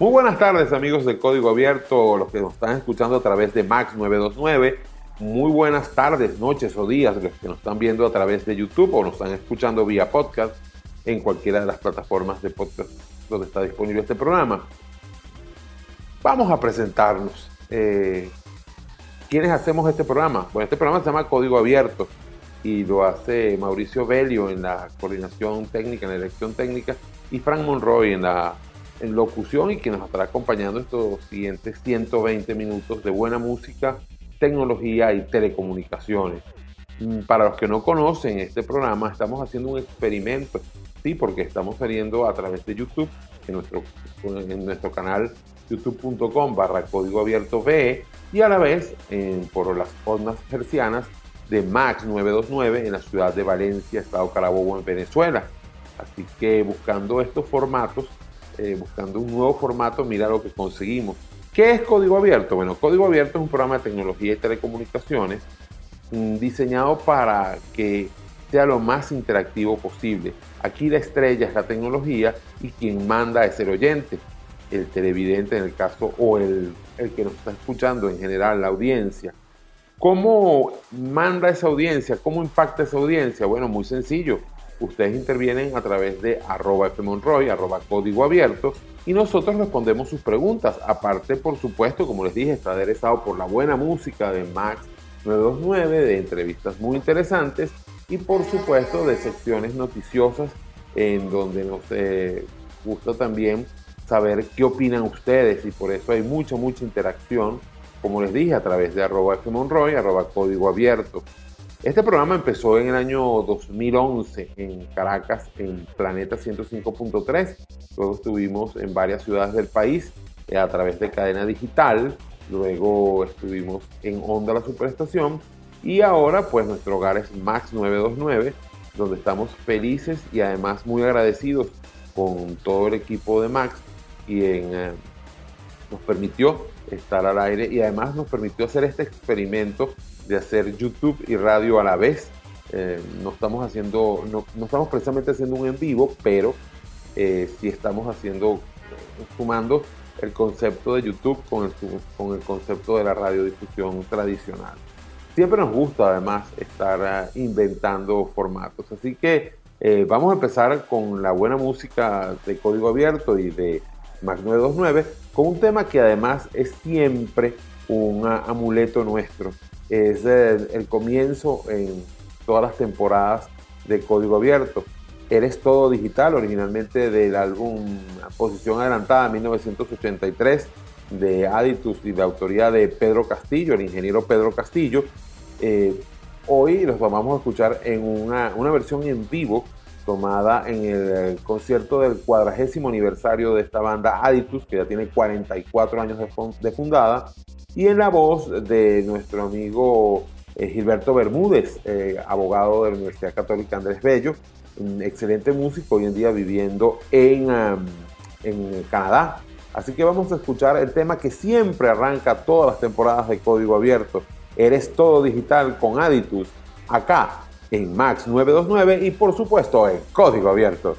Muy buenas tardes amigos de Código Abierto, los que nos están escuchando a través de Max 929. Muy buenas tardes, noches o días, los que nos están viendo a través de YouTube o nos están escuchando vía podcast en cualquiera de las plataformas de podcast donde está disponible este programa. Vamos a presentarnos. Eh, ¿Quiénes hacemos este programa? Bueno, este programa se llama Código Abierto y lo hace Mauricio Belio en la coordinación técnica, en la dirección técnica, y Frank Monroy en la en locución y que nos estará acompañando estos siguientes 120 minutos de buena música, tecnología y telecomunicaciones. Mm, para los que no conocen este programa, estamos haciendo un experimento, sí, porque estamos saliendo a través de YouTube, en nuestro, en nuestro canal youtube.com barra código abierto B y a la vez por las ondas hercianas de Max 929 en la ciudad de Valencia, Estado Carabobo, en Venezuela. Así que buscando estos formatos eh, buscando un nuevo formato, mira lo que conseguimos. ¿Qué es Código Abierto? Bueno, Código Abierto es un programa de tecnología y telecomunicaciones mm, diseñado para que sea lo más interactivo posible. Aquí la estrella es la tecnología y quien manda es el oyente, el televidente en el caso o el, el que nos está escuchando en general, la audiencia. ¿Cómo manda esa audiencia? ¿Cómo impacta esa audiencia? Bueno, muy sencillo ustedes intervienen a través de arroba fmonroy, arroba código abierto, y nosotros respondemos sus preguntas. Aparte, por supuesto, como les dije, está aderezado por la buena música de Max 929, de entrevistas muy interesantes y por supuesto de secciones noticiosas en donde nos eh, gusta también saber qué opinan ustedes y por eso hay mucha, mucha interacción, como les dije, a través de arroba fmonroy, arroba código abierto. Este programa empezó en el año 2011 en Caracas, en Planeta 105.3. Luego estuvimos en varias ciudades del país eh, a través de cadena digital. Luego estuvimos en Onda la Superestación. Y ahora, pues nuestro hogar es Max 929, donde estamos felices y además muy agradecidos con todo el equipo de Max. Y eh, nos permitió estar al aire y además nos permitió hacer este experimento de hacer YouTube y radio a la vez. Eh, no estamos haciendo, no, estamos precisamente haciendo un en vivo, pero eh, sí estamos haciendo, sumando el concepto de YouTube con el, con el concepto de la radiodifusión tradicional. Siempre nos gusta además estar eh, inventando formatos, así que vamos a empezar con la buena música de código abierto y de Mac 929, con un tema que además es siempre un amuleto nuestro es el, comienzo en todas las temporadas de Código Abierto. Eres todo digital, originalmente del álbum Posición Adelantada 1983 de Aditus y de autoría de Pedro Castillo, el ingeniero Pedro Castillo. Eh, hoy los vamos a escuchar en una, una, versión en vivo tomada en el concierto del cuadragésimo aniversario de esta banda Aditus, que ya tiene 44 años de fundada, y en la voz de nuestro amigo eh, Gilberto Bermúdez, eh, abogado de la Universidad Católica Andrés Bello, un excelente músico hoy en día viviendo en, en Canadá. Así que vamos a escuchar el tema que siempre arranca todas las temporadas de Código Abierto. Eres todo digital con Aditus, acá en Max 929 y por supuesto en Código Abierto.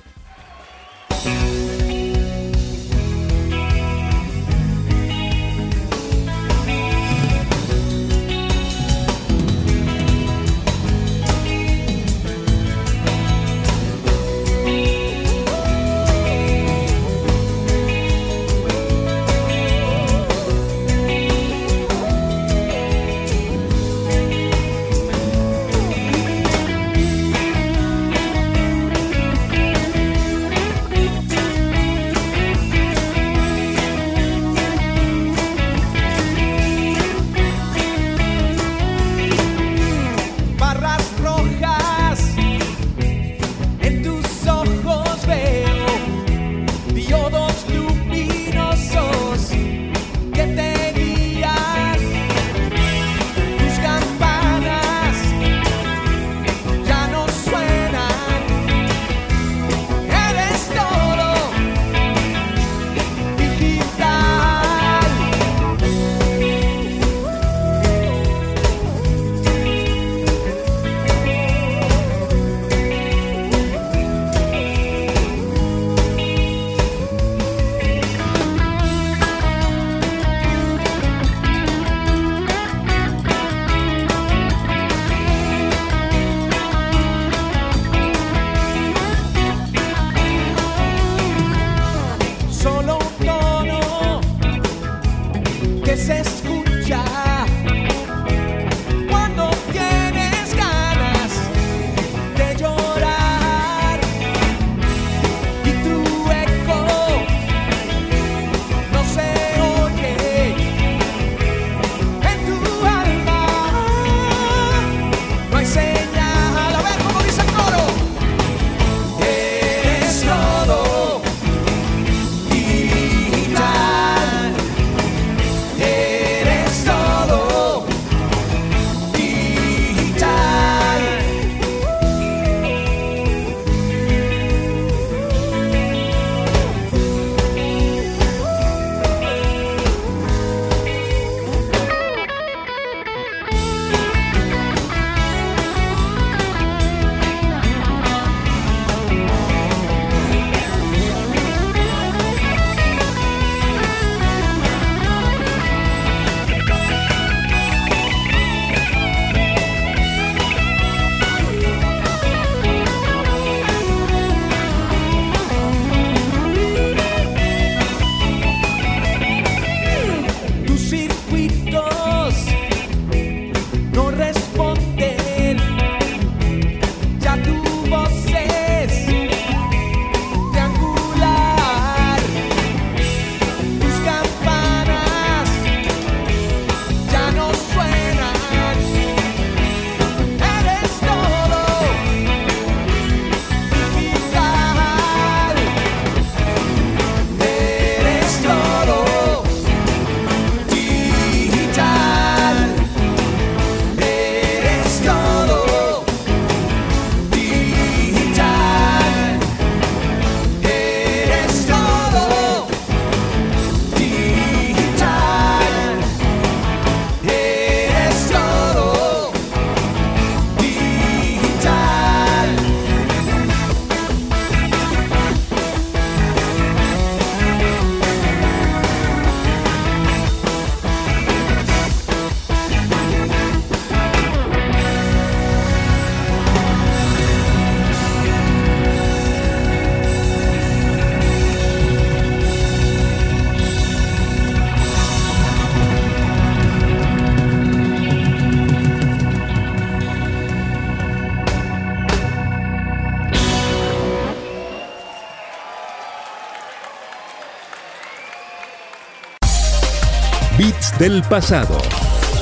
Del pasado.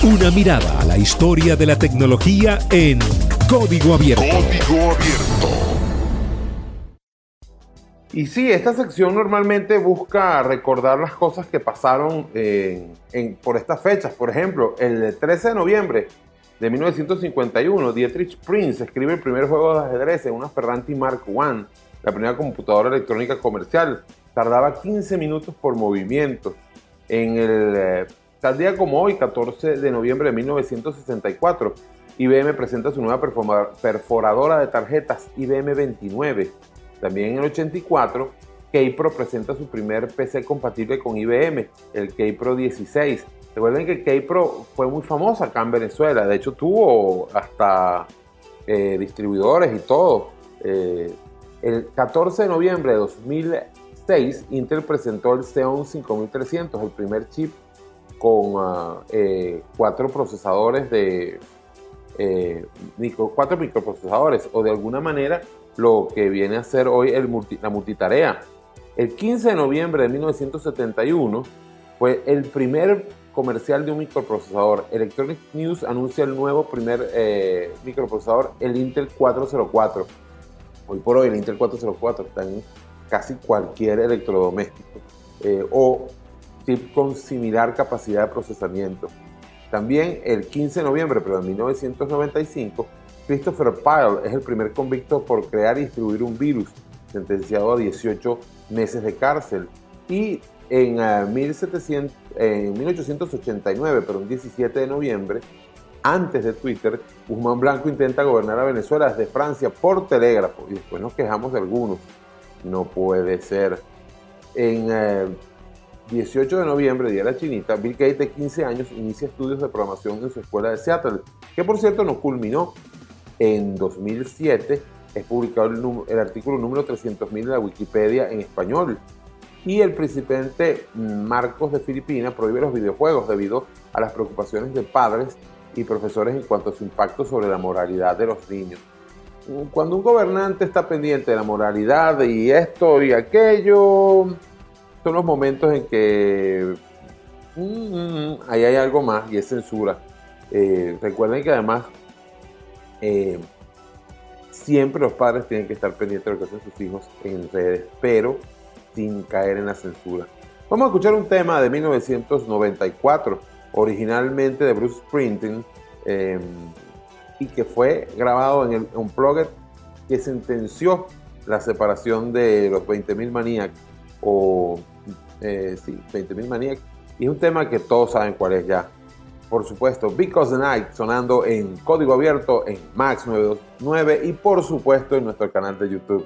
Una mirada a la historia de la tecnología en Código Abierto. Código Abierto. Y sí, esta sección normalmente busca recordar las cosas que pasaron por estas fechas. Por ejemplo, el 13 de noviembre de 1951, Dietrich Prince escribe el primer juego de ajedrez en una Ferranti Mark I, la primera computadora electrónica comercial. Tardaba 15 minutos por movimiento. En el eh, Tal día como hoy, 14 de noviembre de 1964, IBM presenta su nueva perforadora de tarjetas IBM 29. También en el 84, Keypro presenta su primer PC compatible con IBM, el Keypro 16. Recuerden que Keypro fue muy famosa acá en Venezuela, de hecho tuvo hasta eh, distribuidores y todo. Eh, el 14 de noviembre de 2006, Intel presentó el Xeon 5300, el primer chip con ah, eh, cuatro procesadores de eh, cuatro microprocesadores o de alguna manera lo que viene a ser hoy el la multitarea. El 15 de noviembre de 1971 fue el primer comercial de un microprocesador. Electronic News anuncia el nuevo primer eh, microprocesador, el Intel 404. Hoy por hoy el Intel 404 está en casi cualquier electrodoméstico. o con similar capacidad de procesamiento. También el 15 de noviembre de 1995, Christopher Pyle es el primer convicto por crear y distribuir un virus, sentenciado a 18 meses de cárcel. Y en, 1700, eh, en 1889, pero un 17 de noviembre, antes de Twitter, Guzmán Blanco intenta gobernar a Venezuela desde Francia por telégrafo y después nos quejamos de algunos. No puede ser. En eh, 18 de noviembre, Día de la Chinita, Bill Gates, de 15 años, inicia estudios de programación en su escuela de Seattle, que por cierto no culminó. En 2007 es publicado el, artículo número 300.000 de la Wikipedia en español. Y el presidente Marcos de Filipinas prohíbe los videojuegos debido a las preocupaciones de padres y profesores en cuanto a su impacto sobre la moralidad de los niños. Cuando un gobernante está pendiente de la moralidad y esto y aquello, son los momentos en que mm, mm, mm, ahí hay algo más y es censura. Eh, recuerden que además eh, siempre los padres tienen que estar pendientes de lo que hacen sus hijos en redes, pero sin caer en la censura. Vamos a escuchar un tema de 1994, originalmente de Bruce Springsteen, em, y que fue grabado en el Unplugged que sentenció la separación de los 20.000 Maniacs o eh, sí, 20.000 Maniacs. Y es un tema que todos saben cuál es ya. Por supuesto, Because the Night sonando en código abierto en Max 929 y por supuesto en nuestro canal de YouTube.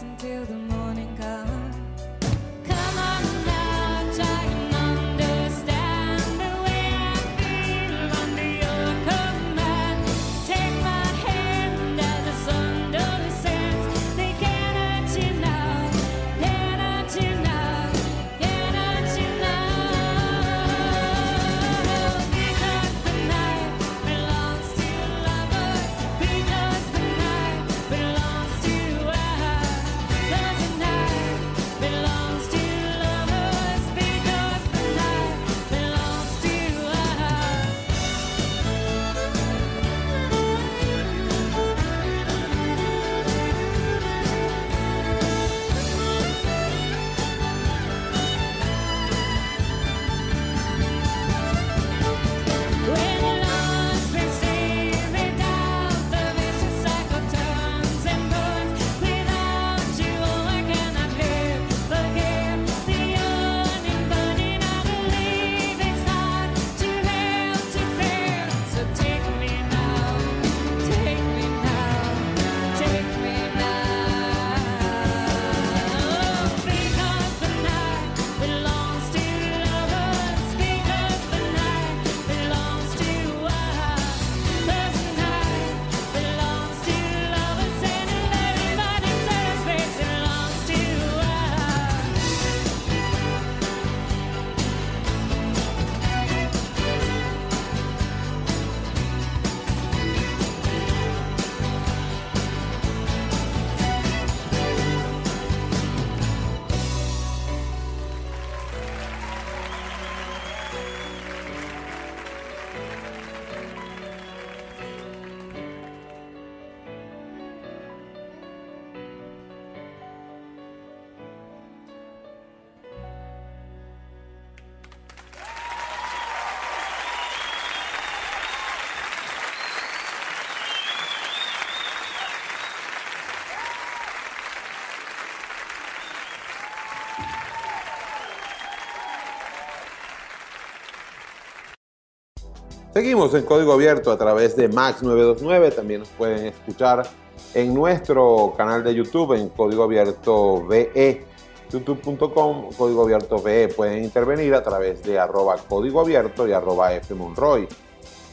until the morning Seguimos en código abierto a través de Max 929. También nos pueden escuchar en nuestro canal de YouTube en código abierto VE. youtube.com, código abierto VE. Pueden intervenir a través de arroba código abierto y arroba F Monroy.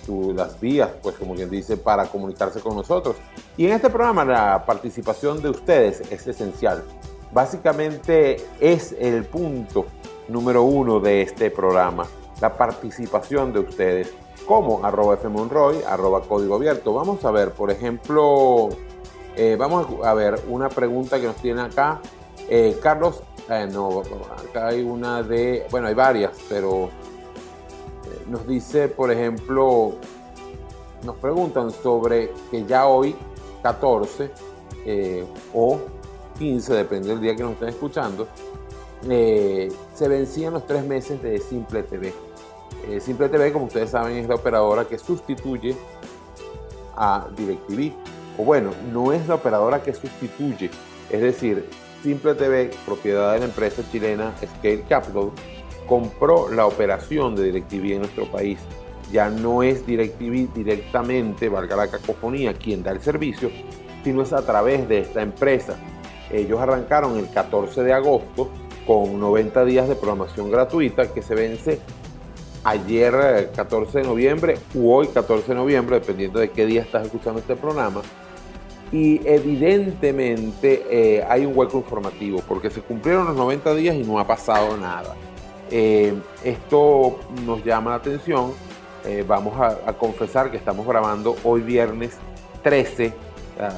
Tú- las vías, pues como quien dice, para comunicarse con nosotros. Y en este programa la participación de ustedes es esencial. Básicamente es el punto número uno de este programa, la participación de ustedes, como arroba fmonroy, arroba código abierto. Vamos a ver, por ejemplo, eh, vamos a ver una pregunta que nos tiene acá. Eh, Carlos, eh, no, acá hay una de, bueno, hay varias, pero nos dice, por ejemplo, nos preguntan sobre que ya hoy, 14 eh, o 15, depende del día que nos estén escuchando, se vencían los tres meses de Simple TV. Eh, Simple TV, como ustedes saben, es la operadora que sustituye a DirecTV. O bueno, no es la operadora que sustituye, es decir, Simple TV, propiedad de la empresa chilena Scale Capital, compró la operación de DirecTV en nuestro país. Ya no es DirecTV directamente, valga la cacofonía, quien da el servicio, sino es a través de esta empresa. Ellos arrancaron el 14 de agosto con 90 días de programación gratuita que se vence ayer eh, 14 de noviembre u hoy 14 de noviembre, dependiendo de qué día estás escuchando este programa. Y evidentemente eh, hay un hueco informativo porque se cumplieron los 90 días y no ha pasado nada. Eh, esto nos llama la atención. Eh, vamos a, confesar que estamos grabando hoy viernes 13, ah,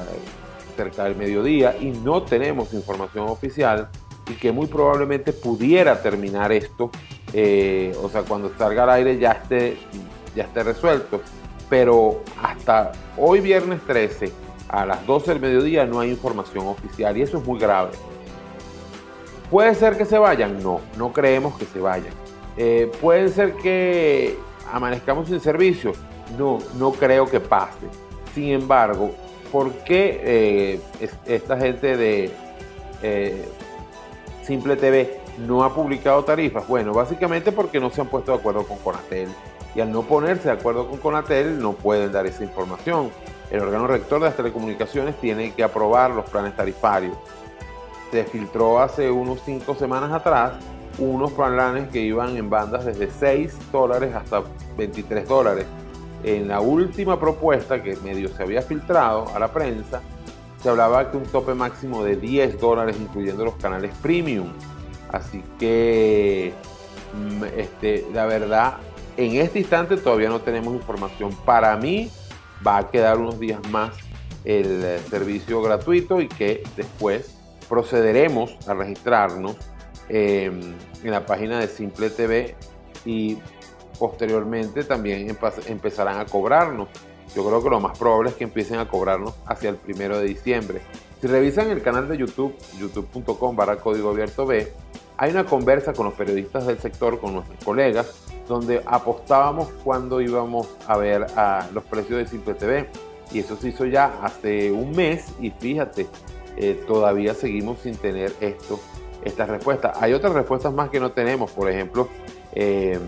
cerca del mediodía, y no tenemos información oficial y que muy probablemente pudiera terminar esto, eh, o sea, cuando salga al aire ya esté, ya esté resuelto. Pero hasta hoy viernes 13 a las 12 del mediodía no hay información oficial y eso es muy grave. ¿Puede ser que se vayan? No, no creemos que se vayan. Eh, ¿Puede ser que amanezcamos sin servicio? No, no creo que pase. Sin embargo, ¿por qué eh, es- esta gente de Simple TV no ha publicado tarifas? Bueno, básicamente porque no se han puesto de acuerdo con Conatel. y al no ponerse de acuerdo con Conatel no pueden dar esa información. El órgano rector de las telecomunicaciones tiene que aprobar los planes tarifarios. Se filtró hace unos 5 semanas atrás unos planes que iban en bandas desde 6 dólares hasta 23 dólares. En la última propuesta que medio se había filtrado a la prensa, se hablaba que un tope máximo de 10 dólares incluyendo los canales premium. Así que, mm, este, la verdad, en este instante todavía no tenemos información. Para mí va a quedar unos días más el eh, servicio gratuito y que después procederemos a registrarnos eh, en la página de Simple TV y posteriormente también empezarán a cobrarnos. Yo creo que lo más probable es que empiecen a cobrarnos hacia el primero de diciembre. Si revisan el canal de YouTube, youtube.com barra código abierto B, hay una conversa con los periodistas del sector, con nuestros colegas, donde apostábamos cuando íbamos a ver a los precios de Simple TV. Y eso se hizo ya hace un mes y fíjate, eh, todavía seguimos sin tener esto, estas respuestas. Hay otras respuestas más que no tenemos, por ejemplo, eh,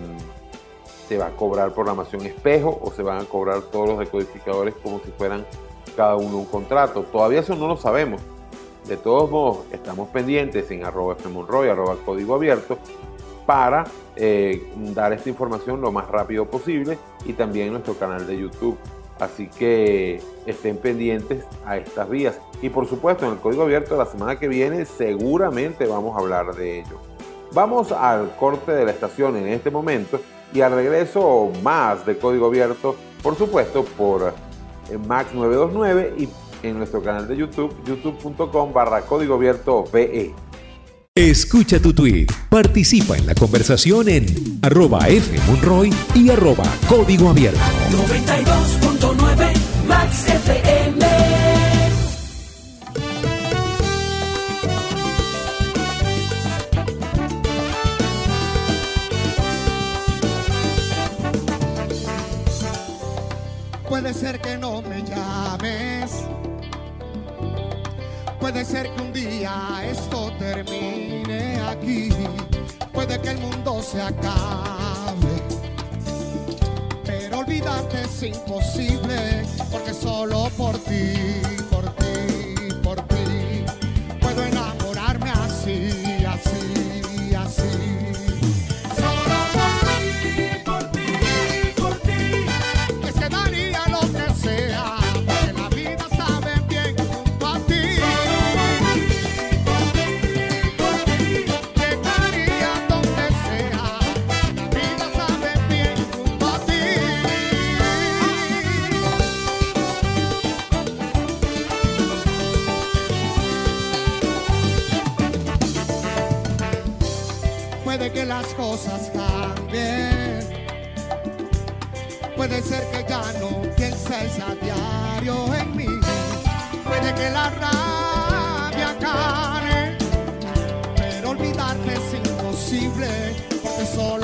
se va a cobrar programación espejo o se van a cobrar todos los decodificadores como si fueran cada uno un contrato. Todavía eso no lo sabemos. De todos modos, estamos pendientes en arroba fmonroy, arroba código abierto, para eh, dar esta información lo más rápido posible y también en nuestro canal de YouTube. Así que estén pendientes a estas vías. Y por supuesto, en el código abierto la semana que viene seguramente vamos a hablar de ello. Vamos al corte de la estación en este momento y al regreso más de código abierto, por supuesto, por eh, Max 929 y en nuestro canal de YouTube, youtube.com barra código abierto BE. Escucha tu tweet, participa en la conversación en arroba fmonroy y arroba código abierto. 92.9 Max FM. Puede ser que no me Puede ser que un día esto termine aquí. Puede que el mundo se acabe. Pero olvidarte es imposible. Porque solo por ti, las cosas cambien. Puede ser que ya no pienses a diario en mí. Puede que la rabia gane. Pero olvidarte es imposible. Porque solo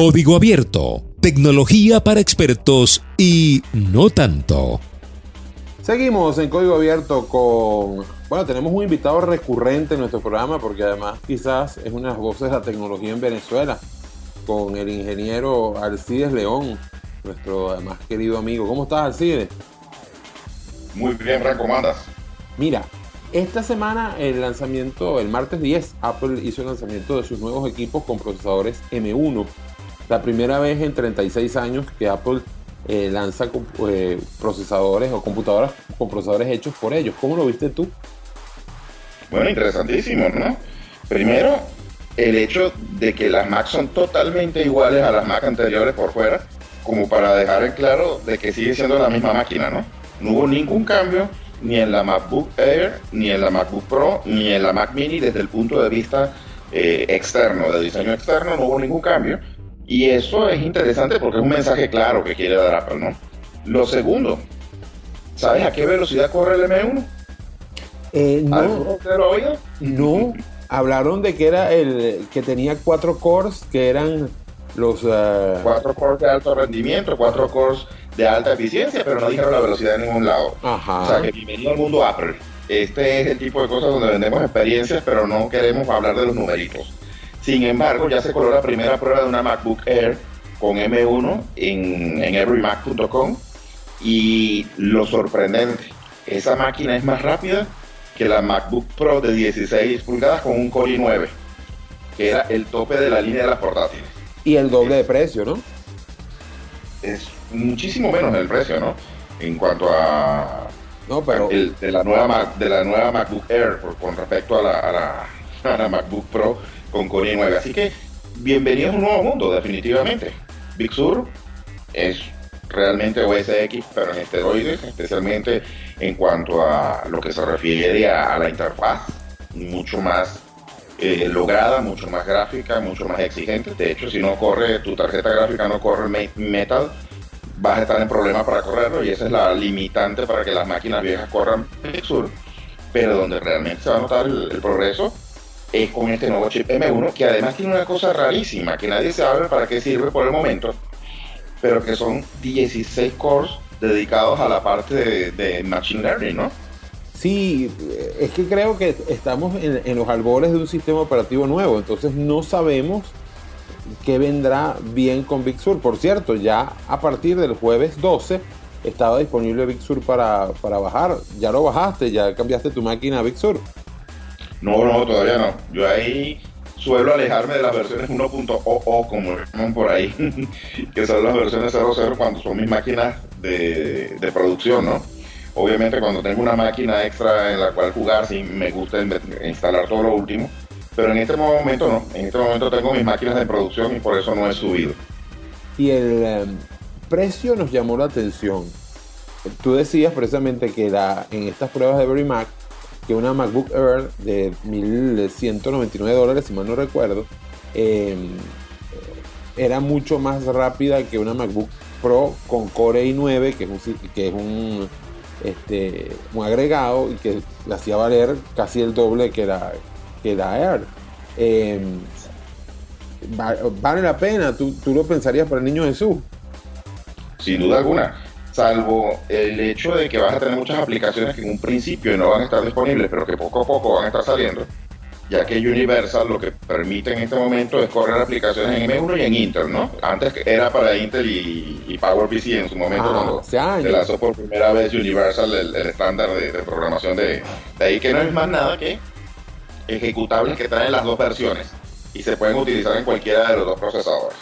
Código Abierto, tecnología para expertos y no tanto. Seguimos en Código Abierto con... Bueno, tenemos un invitado recurrente en nuestro programa porque además quizás es una de las voces de la tecnología en Venezuela, con el ingeniero Alcides León, nuestro además querido amigo. ¿Cómo estás, Alcides? Muy bien, Franco, ¿cómo andas? Mira, esta semana el lanzamiento, el martes 10, Apple hizo el lanzamiento de sus nuevos equipos con procesadores M1. La primera vez en 36 años que Apple eh, lanza eh, procesadores o computadoras con procesadores hechos por ellos. ¿Cómo lo viste tú? Bueno, interesantísimo, ¿no? Primero, el hecho de que las Mac son totalmente iguales a las Mac anteriores por fuera, como para dejar en claro de que sigue siendo la misma máquina, ¿no? No hubo ningún cambio ni en la MacBook Air, ni en la MacBook Pro, ni en la Mac Mini desde el punto de vista eh, externo, de diseño externo, no hubo ningún cambio. Y eso es interesante porque es un mensaje claro que quiere dar Apple, ¿no? Lo segundo, ¿sabes a qué velocidad corre el M1? Eh, ¿Alguno de ustedes lo no. Hablaron de que era el que tenía cuatro cores que eran los eh, cuatro cores de alto rendimiento, cuatro cores de alta eficiencia, pero no dijeron la velocidad en ningún lado. Ajá. O sea, que bienvenido al mundo Apple. Este es el tipo de cosas donde vendemos experiencias, pero no queremos hablar de los numeritos. Sin embargo, ya se coló la primera prueba de una MacBook Air con M1 en, en everymac.com y lo sorprendente, esa máquina es más rápida que la MacBook Pro de 16 pulgadas con un Core i9, que era el tope de la línea de las portátiles y el doble de precio, ¿no? es muchísimo menos el precio, ¿no? En cuanto a No, pero el- de la nueva de la nueva MacBook Air por- con respecto a la, a la- a la MacBook Pro con Core i9. Así que bienvenidos a un nuevo mundo, definitivamente. Big Sur es realmente OS X, pero en esteroides, especialmente en cuanto a lo que se refiere a, la interfaz, mucho más eh, lograda, mucho más gráfica, mucho más exigente. De hecho, si no corre, tu tarjeta gráfica no corre Me- Metal, vas a estar en problemas para correrlo y esa es la limitante para que las máquinas viejas corran Big Sur. Pero donde realmente se va a notar el progreso es con este nuevo chip M1, que además tiene una cosa rarísima, que nadie sabe para qué sirve por el momento, pero que son 16 cores dedicados a la parte de, Machine Learning, ¿no? sí, eh, es que creo que estamos en, en los albores de un sistema operativo nuevo, entonces no sabemos qué vendrá bien con Big Sur. Por cierto, ya a partir del jueves 12 estaba disponible Big Sur para, para bajar. Ya lo bajaste, ya cambiaste tu máquina a Big Sur. No, no, todavía no. Yo ahí suelo alejarme de las versiones 1.00, como por ahí, que son las versiones 00 cuando son mis máquinas de, de producción, ¿no? Obviamente cuando tengo una máquina extra en la cual jugar, sí me gusta in- instalar todo lo último, pero en este momento no. En este momento tengo mis máquinas de producción y por eso no he subido. Y el eh, precio nos llamó la atención. Tú decías precisamente que en estas pruebas de Every Mac, que una MacBook Air de 1199 dólares, si mal no recuerdo, eh, era mucho más rápida que una MacBook Pro con Core i9, que es un, que es un, este, un agregado y que le hacía valer casi el doble que la, que la Air. Va- vale la pena, tú, tú lo pensarías para el niño Jesús. sin duda alguna. Salvo el hecho de que vas a tener muchas aplicaciones que en un principio no van a estar disponibles, pero que poco a poco van a estar saliendo, ya que Universal lo que permite en este momento es correr aplicaciones en M1 y en Intel, ¿no? Antes era para Intel y, y PowerPC en su momento Ah, cuando se lanzó por primera vez Universal, el, el estándar de, de programación de, de ahí, que no es más nada que ejecutables que traen las dos versiones y se pueden utilizar en cualquiera de los dos procesadores.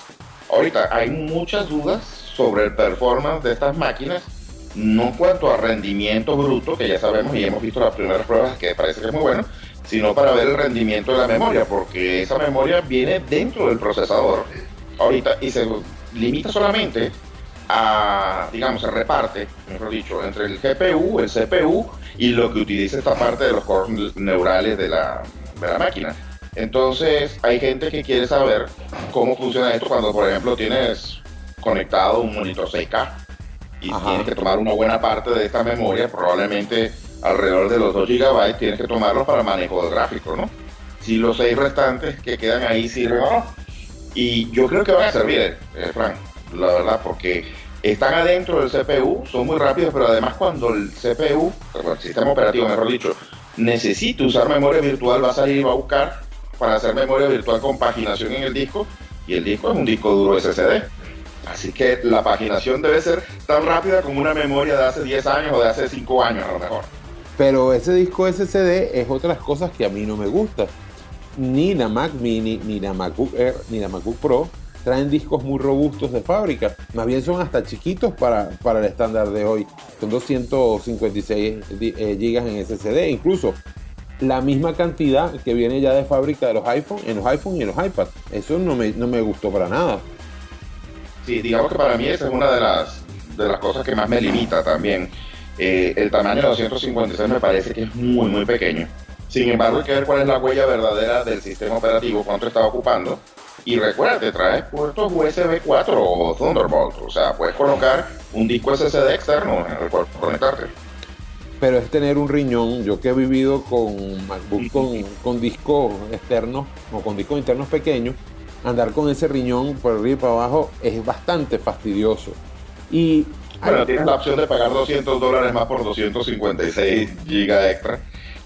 Ahorita hay muchas dudas sobre el performance de estas máquinas, no en cuanto a rendimiento bruto, que ya sabemos y hemos visto las primeras pruebas que parece que es muy bueno, sino para ver el rendimiento de la memoria, porque esa memoria viene dentro del procesador ahorita y se limita solamente a, digamos, se reparte, mejor dicho, entre el GPU, el CPU y lo que utiliza esta parte de los cores neurales de la, de la máquina. Entonces, hay gente que quiere saber cómo funciona esto cuando, por ejemplo, tienes conectado un monitor 6K y Ajá. tienes que tomar una buena parte de esta memoria, probablemente alrededor de los 2 GB, tienes que tomarlos para manejo del gráfico, ¿no? Si los 6 restantes que quedan ahí sirven o no. Y yo creo que van a servir, eh, Frank, la verdad, porque están adentro del CPU, son muy rápidos, pero además cuando el CPU, el sistema operativo, mejor dicho, necesita usar memoria virtual, va a salir va a buscar para hacer memoria virtual con paginación en el disco, y el disco es un disco duro SSD. Así que la paginación debe ser tan rápida como una memoria de hace 10 años o de hace 5 años a lo mejor. Pero ese disco SSD es otras cosas que a mí no me gusta. Ni la Mac Mini, ni la MacBook Air, ni la MacBook Pro traen discos muy robustos de fábrica. Más bien son hasta chiquitos para, para el estándar de hoy. Son 256 di- eh, gigas en SSD. Incluso la misma cantidad que viene ya de fábrica de los iPhone, en los iPhone y en los iPad. Eso no me, no me gustó para nada. Sí, digamos que para mí esa es una de las, de las cosas que más me limita también. Eh, el tamaño de 256 me parece que es muy, muy pequeño. Sin embargo, hay que ver cuál es la huella verdadera del sistema operativo, cuánto está ocupando. Y recuerda, te trae puertos USB 4 o Thunderbolt. O sea, puedes colocar un disco SSD externo en el cual conectarte. pero es tener un riñón. Yo que he vivido con MacBook con, con discos externos o con discos internos pequeños, andar con ese riñón por arriba y para abajo es bastante fastidioso. Y Bueno, tienes la opción de pagar 200 dólares más por 256 gigas extra,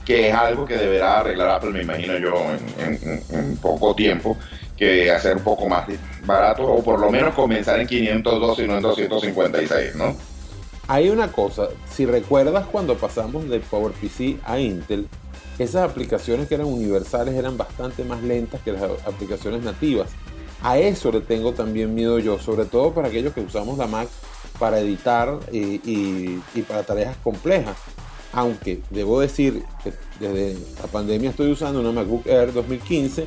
que es algo que deberá arreglar Apple, me imagino yo, en, en- poco tiempo, que hacer un poco más barato, o por lo menos comenzar en 502 y no en 256, ¿no? hay una cosa, si recuerdas cuando pasamos de PowerPC a Intel, esas aplicaciones que eran universales eran bastante más lentas que las aplicaciones nativas. A eso le tengo también miedo yo, sobre todo para aquellos que usamos la Mac para editar y, y- para tareas complejas. Aunque debo decir que desde la pandemia estoy usando una MacBook Air 2015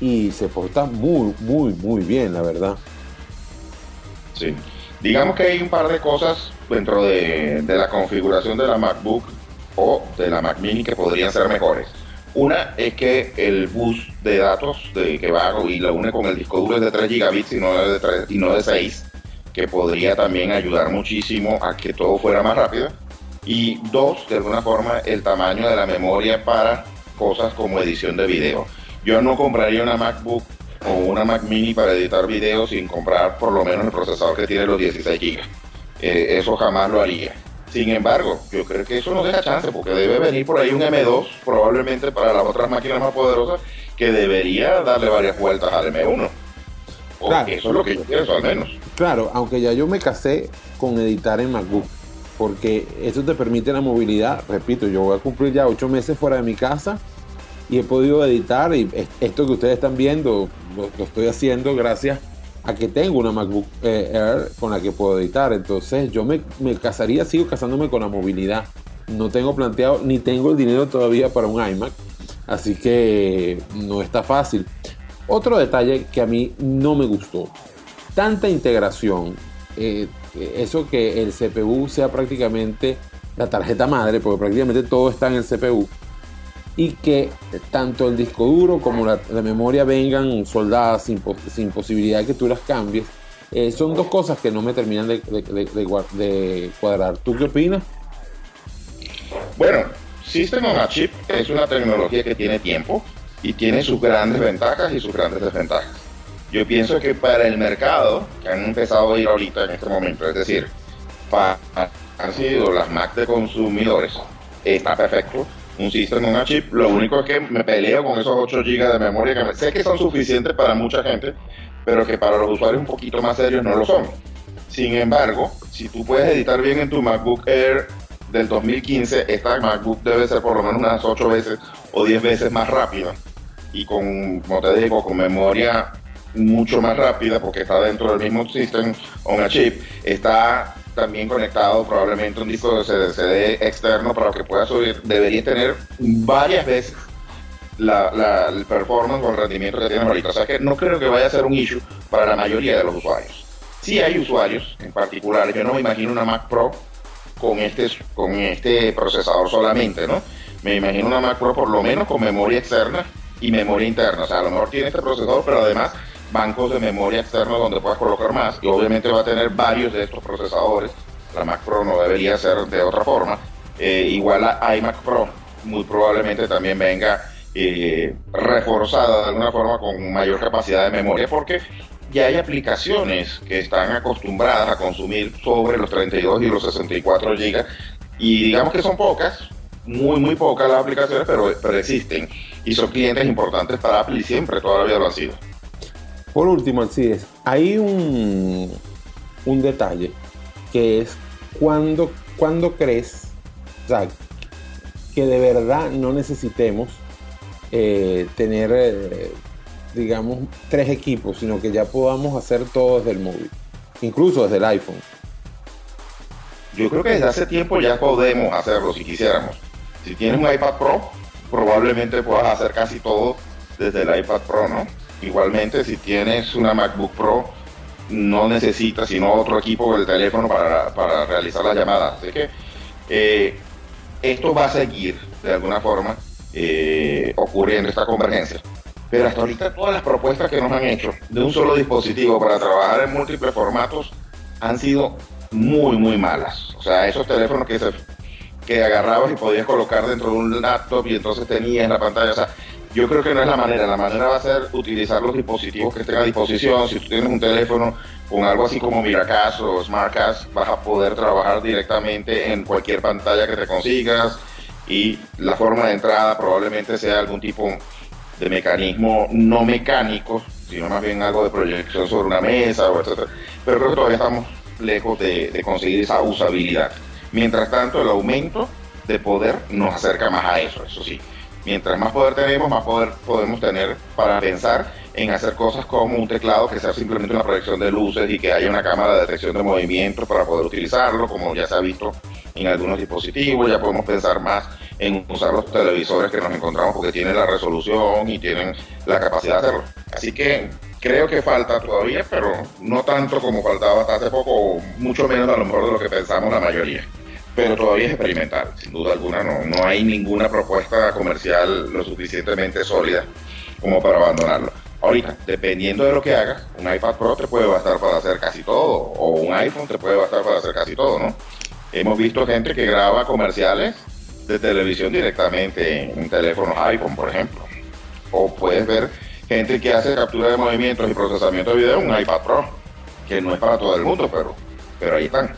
y se porta muy, muy, muy bien, la verdad. Sí. Digamos que hay un par de cosas dentro de, de la configuración de la MacBook de la Mac Mini que podrían ser mejores. Una es que el bus de datos de que va y lo une con el disco duro es de 3 gigabits y no de, 3, y no de 6, que podría también ayudar muchísimo a que todo fuera más rápido. Y dos, de alguna forma, el tamaño de la memoria para cosas como edición de video. Yo no compraría una MacBook o una Mac Mini para editar video sin comprar por lo menos el procesador que tiene los 16 GB. Eh, eso jamás lo haría. Sin embargo, yo creo que eso no deja chance porque debe venir por ahí un M2 probablemente para las otras máquinas más poderosas que debería darle varias vueltas al M1. O Claro. eso es lo que yo pienso al menos. Claro, aunque ya yo me casé con editar en MacBook, porque eso te permite la movilidad. Repito, yo voy a cumplir ya ocho meses fuera de mi casa y he podido editar y es- esto que ustedes están viendo lo, lo estoy haciendo gracias a que tengo una MacBook eh, Air con la que puedo editar. Entonces yo me, me casaría, sigo casándome con la movilidad. No tengo planteado ni tengo el dinero todavía para un iMac, así que no está fácil. Otro detalle que a mí no me gustó, tanta integración, eh, eso que el CPU sea prácticamente la tarjeta madre, porque prácticamente todo está en el CPU, y que tanto el disco duro como la, memoria vengan soldadas sin, po- sin posibilidad de que tú las cambies, eh, son dos cosas que no me terminan de, cuadrar. ¿Tú qué opinas? Bueno, System on a es una tecnología que tiene tiempo y tiene sus grandes ventajas y sus grandes desventajas. Yo pienso que para el mercado, que han empezado a ir ahorita en este momento, es decir, para han sido las Mac de consumidores, está perfecto. Un System on a Chip, lo único es que me peleo con esos 8 GB de memoria que me- sé que son suficientes para mucha gente, pero que para los usuarios un poquito más serios no lo son. Sin embargo, si tú puedes editar bien en tu MacBook Air del 2015, esta MacBook debe ser por lo menos unas 8 veces o 10 veces más rápida y con, como te digo, con memoria mucho más rápida porque está dentro del mismo system on a chip. Está también conectado probablemente un disco de CD externo para que pueda subir. Debería tener varias veces la, la- el performance o el rendimiento que tienen ahorita. O sea que no creo que vaya a ser un issue para la mayoría de los usuarios. Sí hay usuarios en particular, yo no me imagino una Mac Pro con este, con este procesador solamente, ¿no? Me imagino una Mac Pro por lo menos con memoria externa y memoria interna. O sea, a lo mejor tiene este procesador, pero además bancos de memoria externa donde puedas colocar más y obviamente va a tener varios de estos procesadores. La Mac Pro no debería ser de otra forma. Eh, igual la iMac Pro muy probablemente también venga eh, reforzada de alguna forma con mayor capacidad de memoria, porque ya hay aplicaciones que están acostumbradas a consumir sobre los 32 y los 64 gigas y digamos que son pocas, muy muy pocas las aplicaciones, pero, pero existen y son clientes importantes para Apple y siempre todavía lo ha sido. Por último, Alcides, hay un, un detalle que es cuando, cuando crees o sea, que de verdad no necesitemos eh, tener, eh, digamos, tres equipos, sino que ya podamos hacer todo desde el móvil, incluso desde el iPhone. Yo creo que desde hace tiempo ya podemos hacerlo si quisiéramos. Si tienes un iPad Pro, probablemente puedas hacer casi todo desde el iPad Pro, ¿no? Igualmente, si tienes una MacBook Pro, no necesitas sino otro equipo del teléfono para, para realizar las llamadas. Así que eh, esto va a seguir de alguna forma eh, ocurriendo esta convergencia. Pero hasta ahorita todas las propuestas que nos han hecho de un solo dispositivo para trabajar en múltiples formatos han sido muy, muy malas. O sea, esos teléfonos que, se, que agarrabas y podías colocar dentro de un laptop y entonces tenías la pantalla. Yo creo que no es la manera. La manera va a ser utilizar los dispositivos que estén a disposición. Si tú tienes un teléfono con algo así como Miracast o SmartCast, vas a poder trabajar directamente en cualquier pantalla que te consigas. Y la forma de entrada probablemente sea algún tipo de mecanismo no mecánico, sino más bien algo de proyección sobre una mesa, o etcétera. Pero creo que todavía estamos lejos de, de conseguir esa usabilidad. Mientras tanto, el aumento de poder nos acerca más a eso, eso sí. Mientras más poder tenemos, más poder podemos tener para pensar en hacer cosas como un teclado que sea simplemente una proyección de luces y que haya una cámara de detección de movimientos para poder utilizarlo, como ya se ha visto en algunos dispositivos. Ya podemos pensar más en usar los televisores que nos encontramos porque tienen la resolución y tienen la capacidad de hacerlo. Así que creo que falta todavía, pero no tanto como faltaba hasta hace poco, o mucho menos a lo mejor de lo que pensamos la mayoría pero todavía es experimental, sin duda alguna no, no hay ninguna propuesta comercial lo suficientemente sólida como para abandonarlo. Ahorita, dependiendo de lo que hagas, un iPad Pro te puede bastar para hacer casi todo, o un iPhone te puede bastar para hacer casi todo, ¿no? Hemos visto gente que graba comerciales de televisión directamente en teléfonos iPhone, por ejemplo. O puedes ver gente que hace captura de movimientos y procesamiento de video en un iPad Pro, que no es para todo el mundo, pero, pero ahí están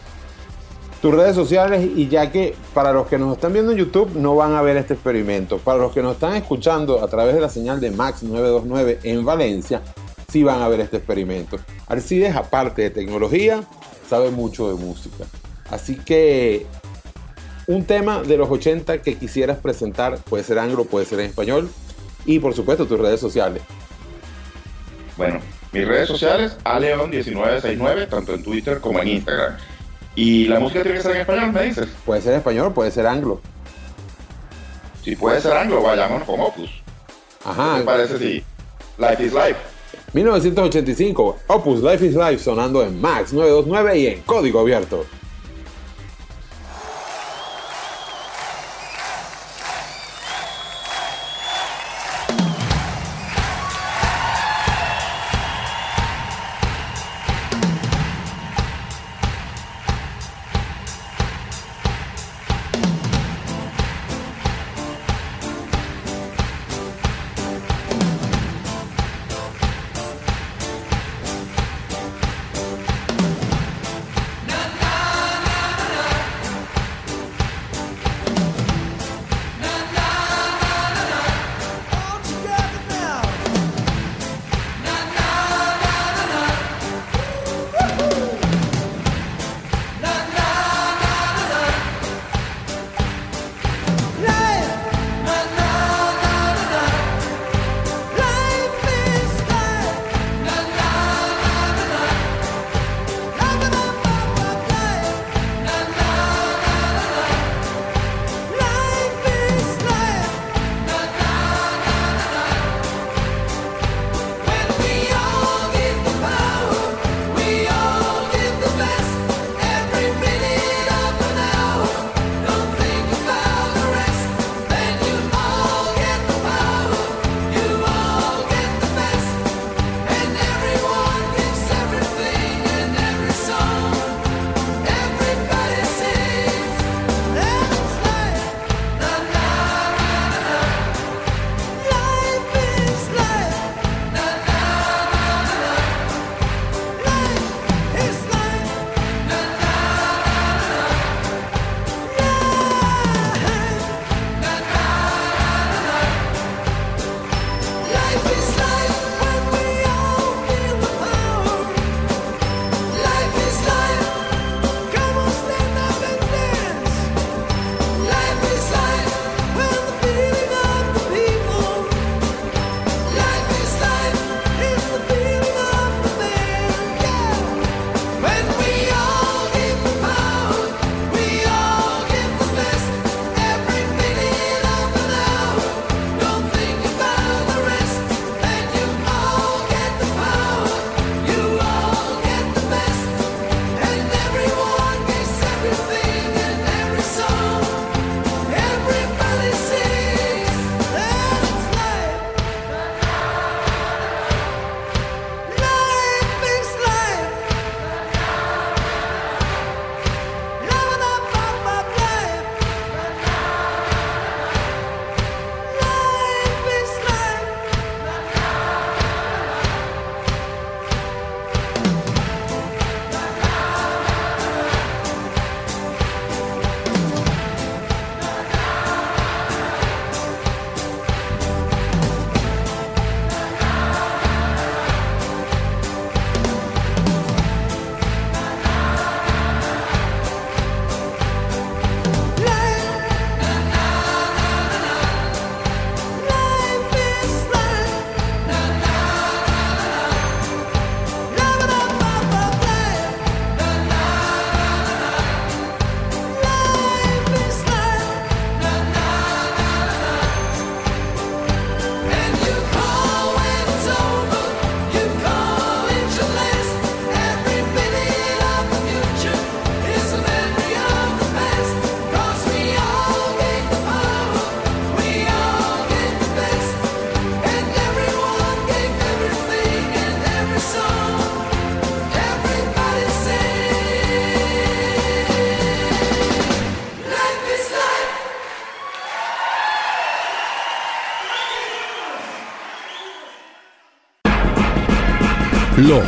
tus redes sociales y ya que para los que nos están viendo en YouTube no van a ver este experimento, para los que nos están escuchando a través de la señal de Max 929 en Valencia, sí van a ver este experimento. Alcides, aparte de tecnología, sabe mucho de música. Así que un tema de los 80 que quisieras presentar, puede ser anglo, puede ser en español, y por supuesto tus redes sociales. Bueno, mis redes sociales, aleon1969, tanto en Twitter como en Instagram. ¿Y la música tiene que ser en español, me dices? Puede ser español, puede ser anglo. Si puede ser anglo, vayámonos con Opus. Ajá. ¿Qué te parece si Life is Life? 1985, Opus Life is Life sonando en Max 929 y en código abierto.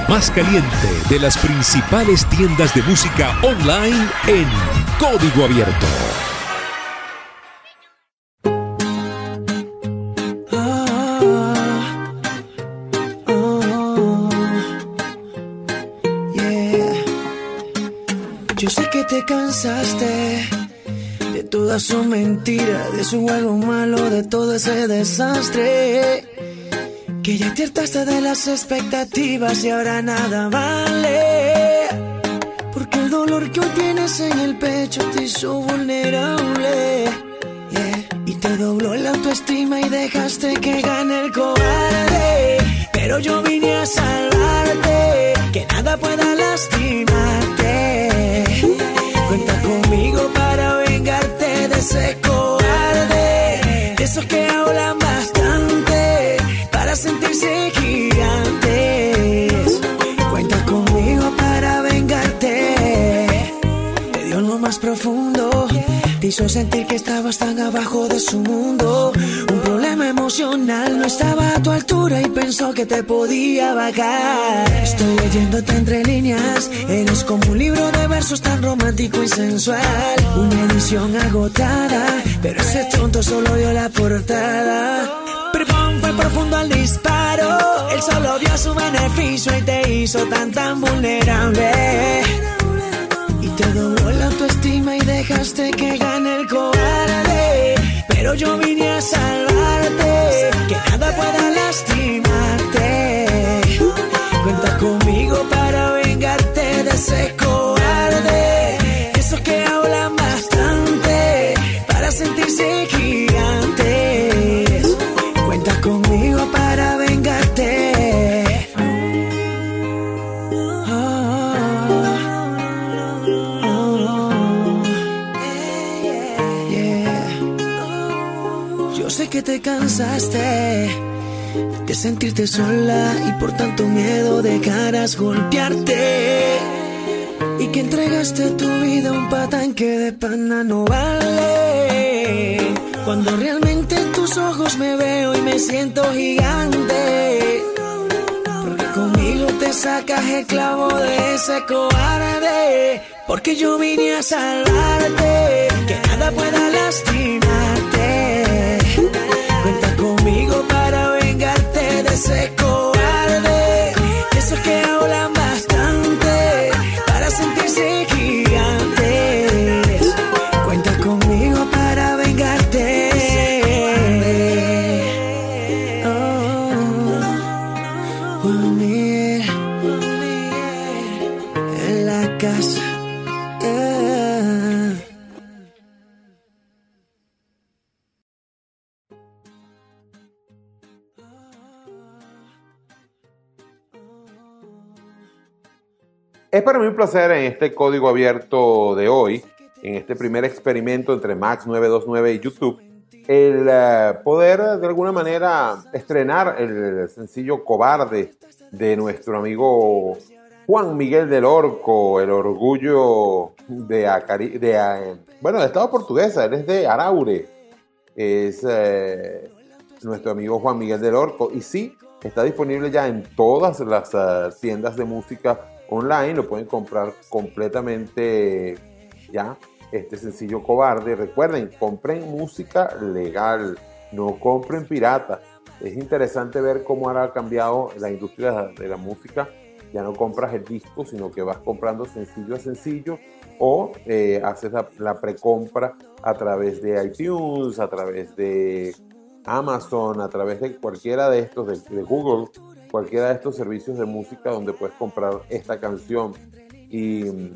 Más caliente de las principales tiendas de música online en código abierto. Yeah. Yo sé que te cansaste de toda su mentira, de su juego malo, de todo ese desastre. Te hartaste de las expectativas y ahora nada vale. Porque el dolor que hoy tienes en el pecho te hizo vulnerable. Yeah. Y te dobló la autoestima y dejaste que gane el cobarde. Pero yo vine a salvarte, que nada pueda hizo sentir que estabas tan abajo de su mundo. Un problema emocional no estaba a tu altura y pensó que te podía bajar. Estoy leyéndote entre líneas. Eres como un libro de versos tan romántico y sensual. Una edición agotada, pero ese tonto solo vio la portada. Perdón, fue profundo el disparo. Él solo vio su beneficio y te hizo tan tan vulnerable. Te dobló la autoestima y dejaste que gane el cobarde. Pero yo vine a salvarte, que nada pueda lastimarte. Cuenta conmigo para vengarte de ese cobarde. Esos que hablan bastante para sentirse de sentirte sola y por tanto miedo dejarás golpearte. Y que entregaste tu vida a un patán que de pana no vale. Cuando realmente en tus ojos me veo y me siento gigante. Porque conmigo te sacas el clavo de ese cobarde. Porque yo vine a salvarte, que nada pueda lastimarte. Ese para mí un placer en este código abierto de hoy, en este primer experimento entre Max 929 y YouTube, el eh, poder de alguna manera estrenar el sencillo Cobarde de nuestro amigo Juan Miguel del Orco, el orgullo de, Acari- eh, bueno, de Estado portuguesa, él es de Araure, es eh, nuestro amigo Juan Miguel del Orco. Y sí, está disponible ya en todas las tiendas de música online. Lo pueden comprar completamente ya. Este sencillo cobarde. Recuerden, compren música legal, no compren pirata. Es interesante ver cómo ahora ha cambiado la industria de la música. Ya no compras el disco, sino que vas comprando sencillo a sencillo o eh, haces la, la precompra a través de iTunes, a través de Amazon, a través de cualquiera de estos, de, de Google, cualquiera de estos servicios de música donde puedes comprar esta canción. Y mm,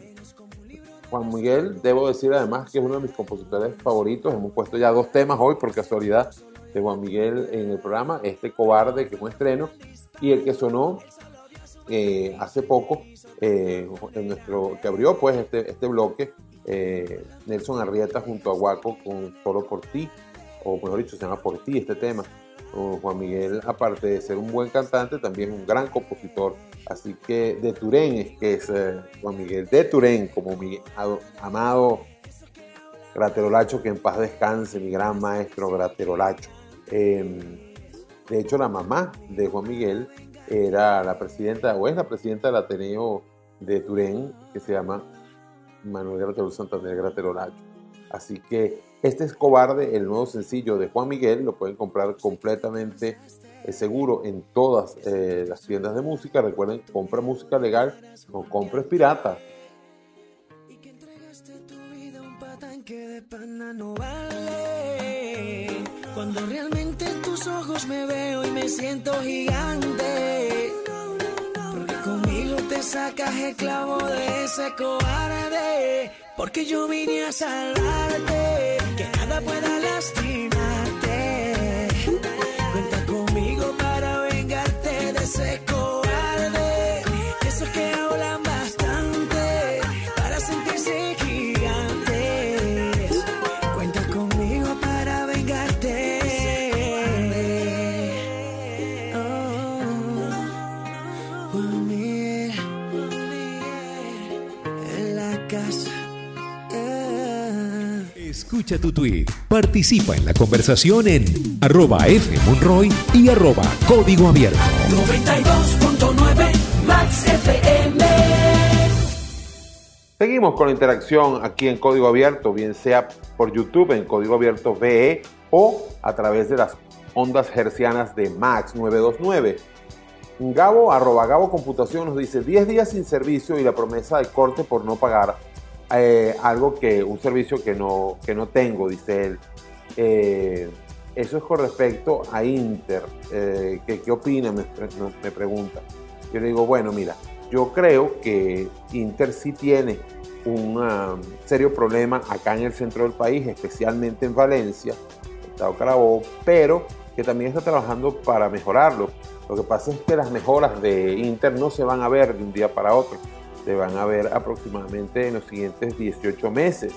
Juan Miguel, debo decir además que es uno de mis compositores favoritos. Hemos puesto ya dos temas hoy por casualidad de Juan Miguel en el programa. Este cobarde que fue estreno y el que sonó eh, hace poco, eh, en nuestro, que abrió pues este, este bloque, eh, Nelson Arrieta junto a Guaco con Solo por ti, o mejor dicho, se llama Por ti este tema. Juan Miguel, aparte de ser un buen cantante, también un gran compositor. Así que de Turén es que es eh, Juan Miguel de Turén, como mi ado- amado Graterolacho, que en paz descanse, mi gran maestro Graterolacho. Eh, de hecho, la mamá de Juan Miguel era la presidenta, o es la presidenta del Ateneo de Turén, que se llama Manuel Gratero Santander Gratero Lacho. Así que este es Cobarde, el nuevo sencillo de Juan Miguel, lo pueden comprar completamente eh, seguro en todas eh, las tiendas de música. Recuerden, compra música legal, no compres pirata. Cuando realmente en tus ojos me veo y me siento gigante. Sacas el clavo de ese cobarde. Porque yo vine a salvarte. Que nada pueda lastimarte. Cuenta conmigo para vengarte de ese cobarde. Escucha tu tweet, participa en la conversación en arroba fmonroy y arroba código abierto. 92.9 Max FM. Seguimos con la interacción aquí en Código Abierto, bien sea por YouTube en Código Abierto VE o a través de las ondas hercianas de Max 929. Gabo, arroba Gabo Computación nos dice 10 días sin servicio y la promesa de corte por no pagar eh, algo que, un servicio que no, que no tengo, dice él. Eh, eso es con respecto a Inter. Eh, ¿qué, qué opina? Me, pregunta. Yo le digo, bueno, mira, yo creo que Inter sí tiene un um, serio problema acá en el centro del país, especialmente en Valencia, Estado Carabobo, pero que también está trabajando para mejorarlo. Lo que pasa es que las mejoras de Inter no se van a ver de un día para otro, se van a ver aproximadamente en los siguientes 18 meses.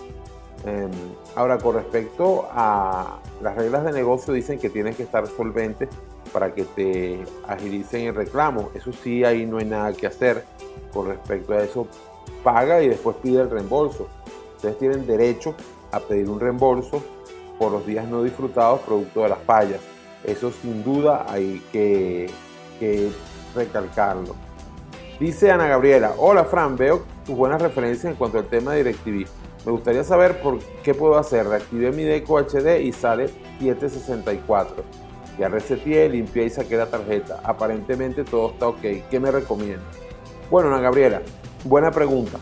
Eh, ahora, con respecto a las reglas de negocio, dicen que tienes que estar solvente para que te agilicen el reclamo. Eso sí, ahí no hay nada que hacer con respecto a eso. Paga y después pide el reembolso. Ustedes tienen derecho a pedir un reembolso por los días no disfrutados producto de las fallas. Eso sin duda hay que recalcarlo. Dice Ana Gabriela, hola Fran, veo tus buenas referencias en cuanto al tema de DirecTV. Me gustaría saber por qué puedo hacer. Reactivé mi Deco HD y sale 764. Ya reseteé, limpié y saqué la tarjeta. Aparentemente todo está ok. ¿Qué me recomienda? Bueno, Ana Gabriela, buena pregunta.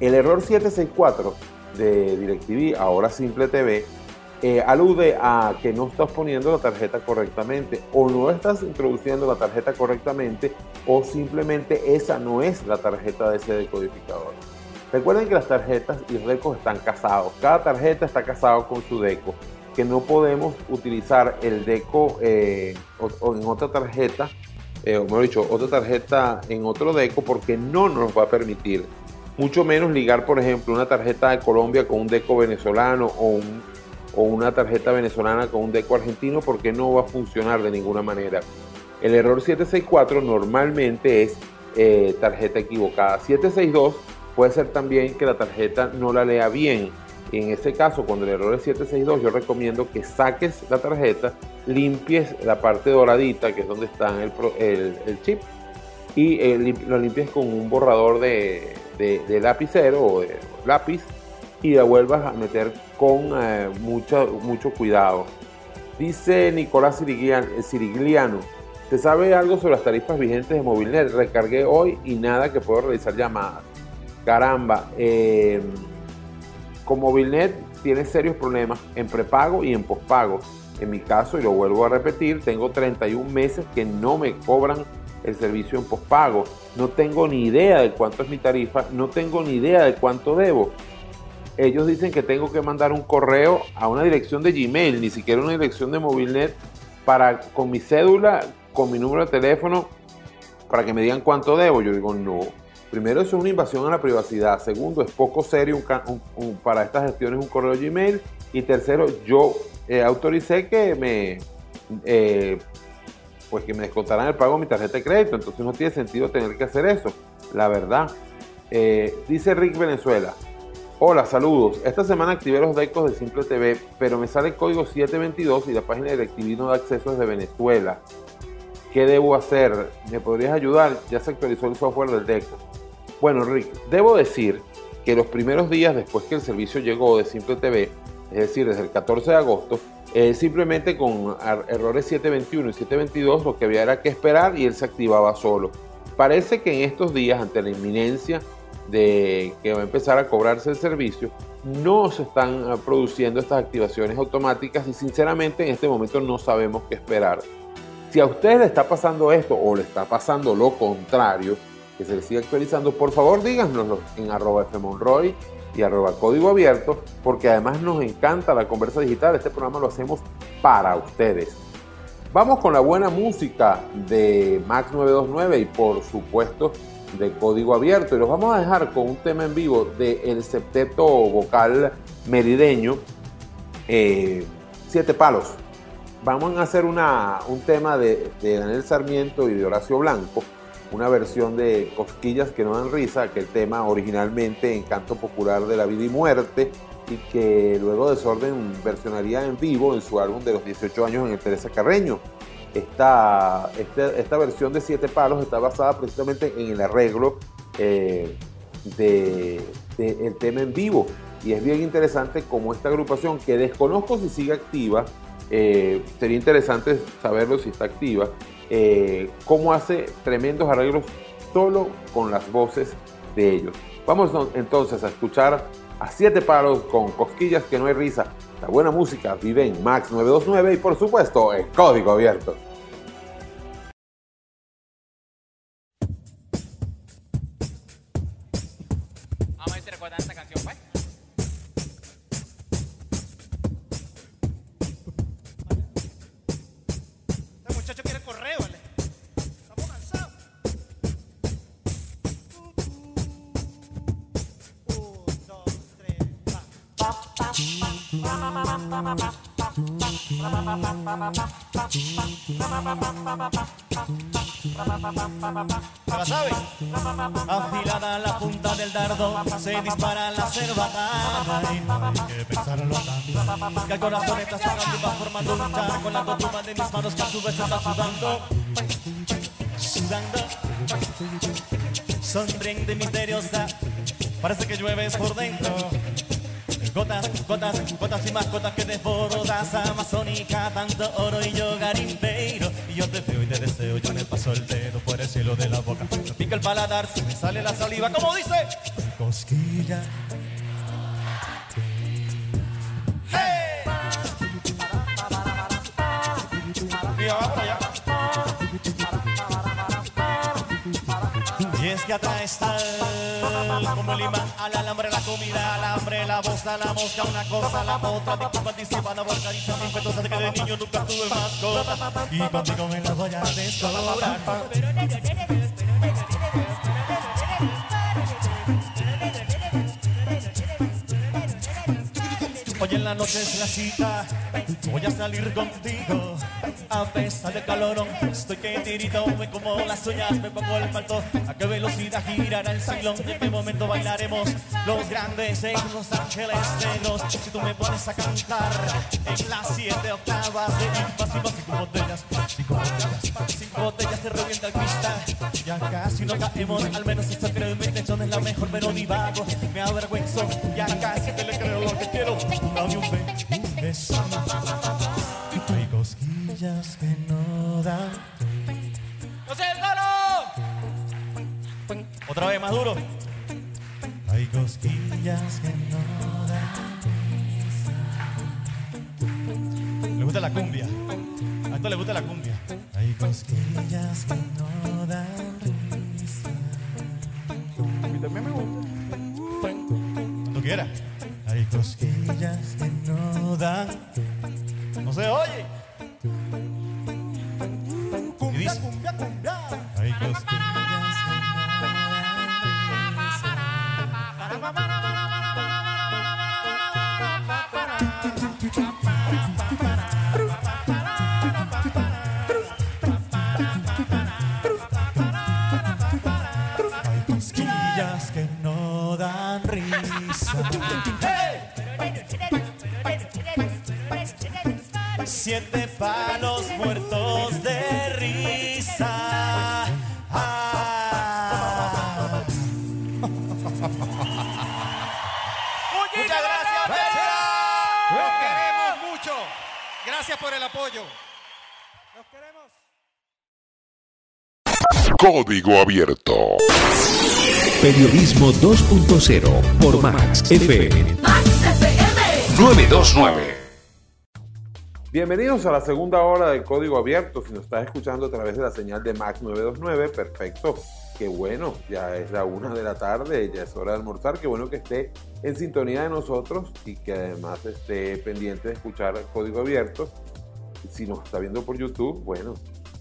El error 764 de DirecTV, ahora Simple TV, eh, alude a que no estás poniendo la tarjeta correctamente o no estás introduciendo la tarjeta correctamente o simplemente esa no es la tarjeta de ese decodificador. Recuerden que las tarjetas y los decos están casados. Cada tarjeta está casado con su deco. Que no podemos utilizar el deco eh, o en otra tarjeta, eh, o mejor dicho, otra tarjeta en otro deco porque no nos va a permitir. Mucho menos ligar, por ejemplo, una tarjeta de Colombia con un deco venezolano o, un- o una tarjeta venezolana con un deco argentino porque no va a funcionar de ninguna manera. El error 764 normalmente es eh, tarjeta equivocada. 762 puede ser también que la tarjeta no la lea bien. En ese caso, cuando el error es 762, yo recomiendo que saques la tarjeta, limpies la parte doradita, que es donde está el, chip, y eh, lo limpies con un borrador de, de- de lapicero o de lápiz y la vuelvas a meter con eh, mucha- mucho cuidado. Dice Nicolás eh, Sirigliano, ¿se sabe algo sobre las tarifas vigentes de Movilnet? Recargué hoy y nada que puedo realizar llamadas. Caramba, eh, con Movilnet tiene serios problemas en prepago y en pospago. En mi caso, y lo vuelvo a repetir, tengo 31 meses que no me cobran el servicio en pospago. No tengo ni idea de cuánto es mi tarifa, no tengo ni idea de cuánto debo. Ellos dicen que tengo que mandar un correo a una dirección de Gmail, ni siquiera una dirección de Movilnet, para con mi cédula, con mi número de teléfono, para que me digan cuánto debo. Yo digo, no. Primero, eso es una invasión a la privacidad. Segundo, es poco serio para estas gestiones un correo Gmail. Y tercero, yo eh, autoricé que me, eh, pues que me descontaran el pago de mi tarjeta de crédito. Entonces no tiene sentido tener que hacer eso. La verdad. Eh, dice Rick Venezuela. Hola, saludos. Esta semana activé los decos de Simple TV, pero me sale el código 722 y la página de no da acceso desde Venezuela. ¿Qué debo hacer? ¿Me podrías ayudar? Ya se actualizó el software del DECO. Bueno, Rick, debo decir que los primeros días después que el servicio llegó de Simple TV, es decir, desde el 14 de agosto, eh, simplemente con errores 721 y 722 lo que había era que esperar y él se activaba solo. Parece que en estos días, ante la inminencia de que va a empezar a cobrarse el servicio, no se están ah, produciendo estas activaciones automáticas y sinceramente en este momento no sabemos qué esperar. Si a usted le está pasando esto o le está pasando lo contrario, que se le siga actualizando, por favor díganoslo en arroba fmonroy y arroba código abierto, porque además nos encanta la conversa digital. Este programa lo hacemos para ustedes. Vamos con la buena música de Max 929 y por supuesto de código abierto. Y los vamos a dejar con un tema en vivo de El Septeto Vocal Merideño, eh, Siete Palos. Vamos a hacer una, un tema de, de Daniel Sarmiento y de Horacio Blanco, una versión de Cosquillas que no dan risa, que el tema originalmente en canto popular de la vida y muerte, y que luego Desorden versionaría en vivo en su álbum de los 18 años en el Teresa Carreño. Esta, este- esta versión de Siete Palos está basada precisamente en el arreglo eh, de, de tema en vivo. Y es bien interesante como esta agrupación, que desconozco si sigue activa, eh, sería interesante saberlo si está activa, eh, cómo hace tremendos arreglos solo con las voces de ellos. Vamos entonces a escuchar a Siete Palos con Cosquillas que no hay risa. La buena música vive en Max 929 y por supuesto en Código Abierto. La sabe? Afilada la punta del dardo, se dispara la cervata y no hay que pensarlo. Que el corazón está sacando y va formando un charco la tortuga de mis manos que a su vez está sudando. Sudando. Sonriente misteriosa, parece que llueves por dentro. Gotas, gotas, gotas y más gotas que desbordas. Amazónica, tanto oro y yo garimpeiro Y yo te veo y te deseo, yo me paso el dedo por el cielo de la boca. Me pica el paladar, se me sale la saliva, como dice Cosquilla. ¡Hey! Y allá es que atraes tal como el imán al alambre, la comida, al hambre, la voz, la mosca, una cosa, la otra, disculpa, anticipa, la boca, dice respetuosa de que de niño nunca tuve mascota y contigo me la voy a descobrar. Hoy en la noche es la cita, voy a salir contigo. A pesar del calorón, estoy que tirito, me como las uñas, me pongo el palto. A qué velocidad girará el salón, en qué momento bailaremos los grandes en Los Ángeles Negros. Si tú me pones a cantar en las siete octavas de impas y más cinco botellas, cinco botellas, cinco botellas, te revienta el cristal. Ya casi no caemos, al menos eso creo mi intención es la mejor, pero divago, me avergüenzo. Ya casi te le creo lo que quiero, dame un beso. Hay cosquillas que no dan. ¡José el Galo! Otra vez más duro. Hay cosquillas que no dan. Le gusta la cumbia. Esto le gusta la cumbia. Hay cosquillas que no dan risa. A mí también me gusta. Cuando quiera. Hay cosquillas que no dan. No se oye. siete palos muertos de risa. Ah. Muchas gracias, Los queremos mucho. Gracias por el apoyo. Los queremos. Código Abierto. Periodismo 2.0 por Max FM. Max FM 929. Bienvenidos a la segunda hora de Código Abierto. Si nos estás escuchando a través de la señal de Max 929, perfecto. Qué bueno, ya es la una de la tarde, ya es hora de almorzar. Qué bueno que esté en sintonía de nosotros y que además esté pendiente de escuchar Código Abierto. Si nos está viendo por YouTube, bueno,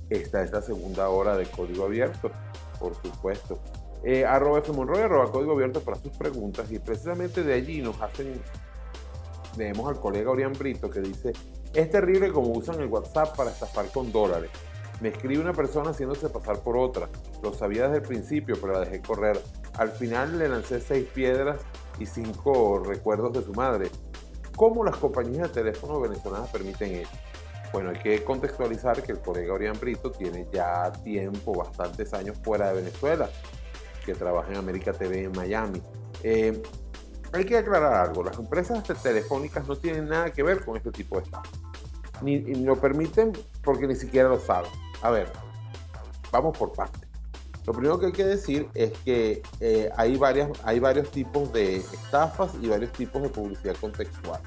esta es la segunda hora de Código Abierto, por supuesto. Eh, arroba F. Monroy, arroba Código Abierto para sus preguntas y precisamente de allí nos hacen, leemos al colega Orián Brito que dice, es terrible como usan el WhatsApp para estafar con dólares. Me escribe una persona haciéndose pasar por otra. Lo sabía desde el principio, pero la dejé correr. Al final le lancé seis piedras y cinco recuerdos de su madre. ¿Cómo las compañías de teléfono venezolanas permiten eso? Bueno, hay que contextualizar que el colega Orián Brito tiene ya tiempo, bastantes años fuera de Venezuela, que trabaja en América TV en Miami. Eh, hay que aclarar algo, las empresas telefónicas no tienen nada que ver con este tipo de estafa. Ni, ni lo permiten porque ni siquiera lo saben. A ver, vamos por partes. Lo primero que hay que decir es que eh, hay, varias, hay varios tipos de estafas y varios tipos de publicidad contextual.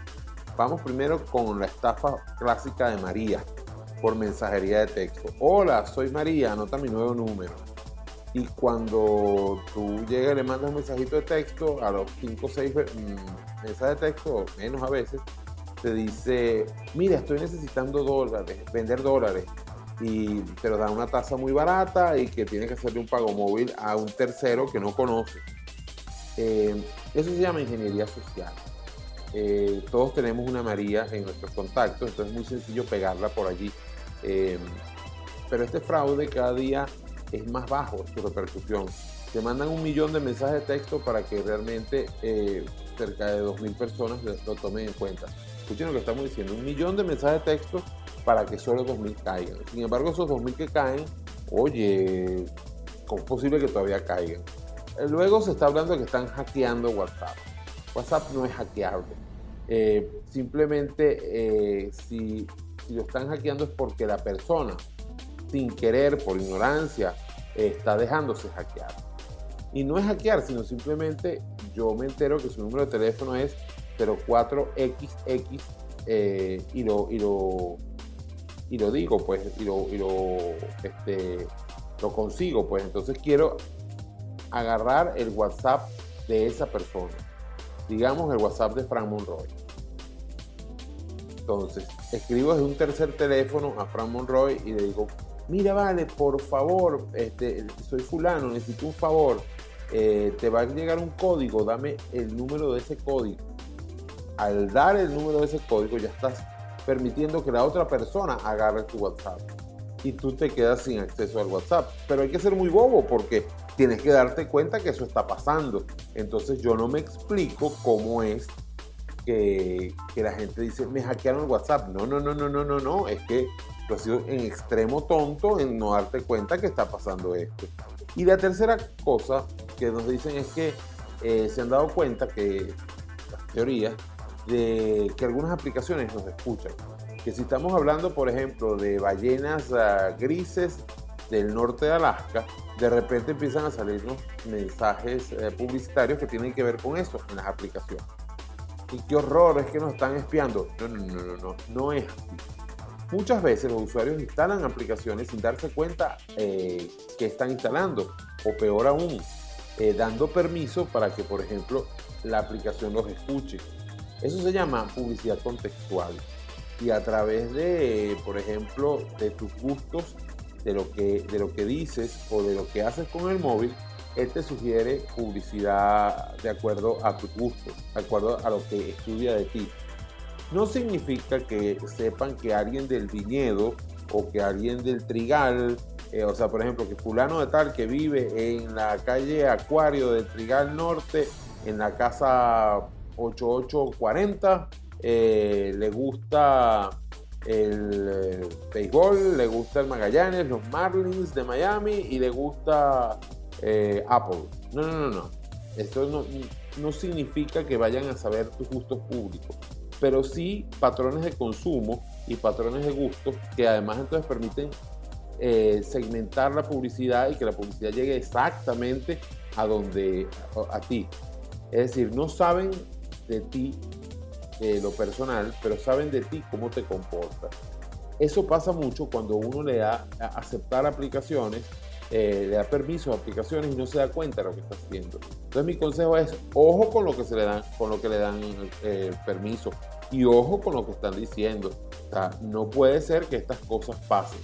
Vamos primero con la estafa clásica de María por mensajería de texto. Hola, soy María, anota mi nuevo número. Y cuando tú llegas y le mandas un mensajito de texto, a los 5 o 6 mensajes de texto, menos a veces, te dice, mira, estoy necesitando dólares, vender dólares. Y te lo dan una tasa muy barata y que tienes que hacerle un pago móvil a un tercero que no conoce. Eh, eso se llama ingeniería social. Eh, todos tenemos una María en nuestros contactos, entonces es muy sencillo pegarla por allí. Eh, pero este fraude cada día es más bajo su repercusión. Te mandan un millón de mensajes de texto para que realmente eh, cerca de 2.000 personas lo, tomen en cuenta. Escuchen lo que estamos diciendo, un millón de mensajes de texto para que solo 2.000 caigan. Sin embargo, esos 2.000 que caen, oye, ¿cómo es posible que todavía caigan? Eh, Luego se está hablando de que están hackeando WhatsApp. WhatsApp no es hackeable. Eh, simplemente si, si lo están hackeando es porque la persona, sin querer, por ignorancia, está dejándose hackear. Y no es hackear, sino simplemente yo me entero que su número de teléfono es 04XX eh, y, lo, y, lo, y lo digo, pues, y lo, y lo, este, lo consigo, pues. Entonces quiero agarrar el WhatsApp de esa persona. Digamos el WhatsApp de Frank Monroy. Entonces, escribo desde un tercer teléfono a Frank Monroy y le digo, mira, vale, por favor, este, soy fulano, necesito un favor. Eh, te va a llegar un código, dame el número de ese código. Al dar el número de ese código ya estás permitiendo que la otra persona agarre tu WhatsApp y tú te quedas sin acceso al WhatsApp. Pero hay que ser muy bobo porque tienes que darte cuenta que eso está pasando. Entonces yo no me explico cómo es que, que la gente dice, me hackearon el WhatsApp. No, no, no, no, no, no, no. Es que tú has sido en extremo tonto en no darte cuenta que está pasando esto. Y la tercera cosa que nos dicen es que eh, se han dado cuenta que las teorías de que algunas aplicaciones nos escuchan. Que si estamos hablando, por ejemplo, de ballenas uh, grises del norte de Alaska, de repente empiezan a salirnos mensajes eh, publicitarios que tienen que ver con eso en las aplicaciones. Y qué horror, es que nos están espiando. No, no, no, no, no, no es. Muchas veces los usuarios instalan aplicaciones sin darse cuenta eh, que están instalando, o peor aún, eh, dando permiso para que, por ejemplo, la aplicación los escuche. Eso se llama publicidad contextual. Y a través de, por ejemplo, de tus gustos, de lo que, de lo que dices o de lo que haces con el móvil, él te sugiere publicidad de acuerdo a tus gustos, de acuerdo a lo que estudia de ti. No significa que sepan que alguien del viñedo o que alguien del trigal, eh, o sea, por ejemplo, que fulano de tal que vive en la calle Acuario del Trigal Norte, en la casa 8840, eh, le gusta el, eh, béisbol, le gusta el Magallanes, los Marlins de Miami y le gusta eh, Apple. No, no, no, no. Esto no, no significa que vayan a saber tus gustos públicos, pero sí patrones de consumo y patrones de gustos que además entonces permiten eh, segmentar la publicidad y que la publicidad llegue exactamente a donde a, a ti. Es decir, no saben de ti lo personal, pero saben de ti cómo te comportas. Eso pasa mucho cuando uno le da a aceptar aplicaciones, eh, le da permiso a aplicaciones y no se da cuenta de lo que está haciendo. Entonces mi consejo es, ojo con lo que se le dan, con lo que le dan eh, permiso y ojo con lo que están diciendo. O sea, no puede ser que estas cosas pasen.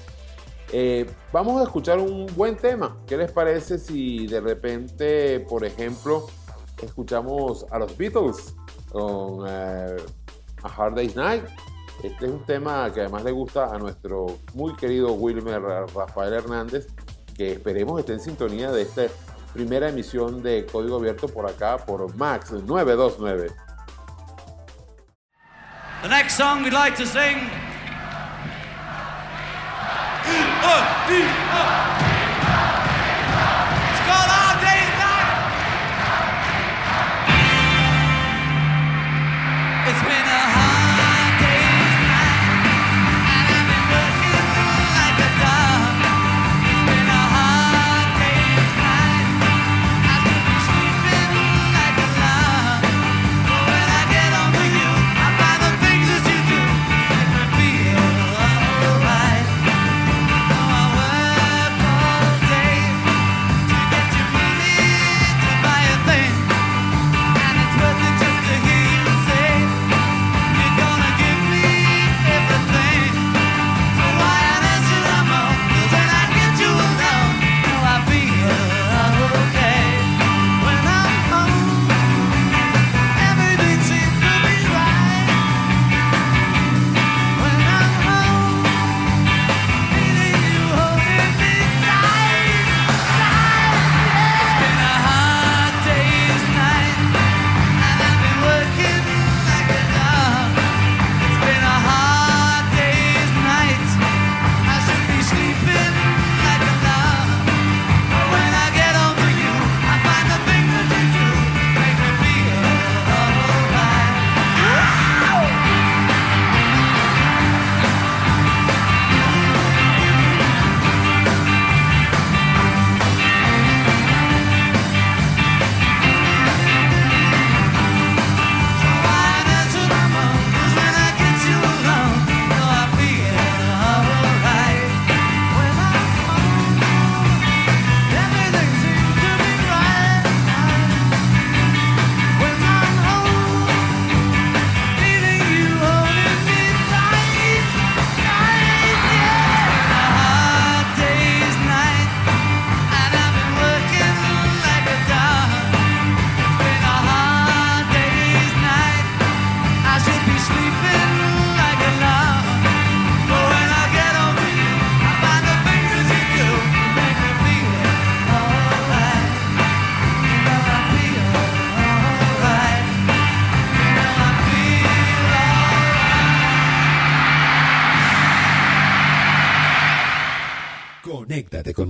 Eh, vamos a escuchar un buen tema. ¿Qué les parece si de repente, por ejemplo, escuchamos a los Beatles con eh, A Hard Day's Night? Este es un tema que además le gusta a nuestro muy querido Wilmer Rafael Hernández, que esperemos esté en sintonía de esta primera emisión de Código Abierto por acá, por Max 929. The next song we'd like to sing.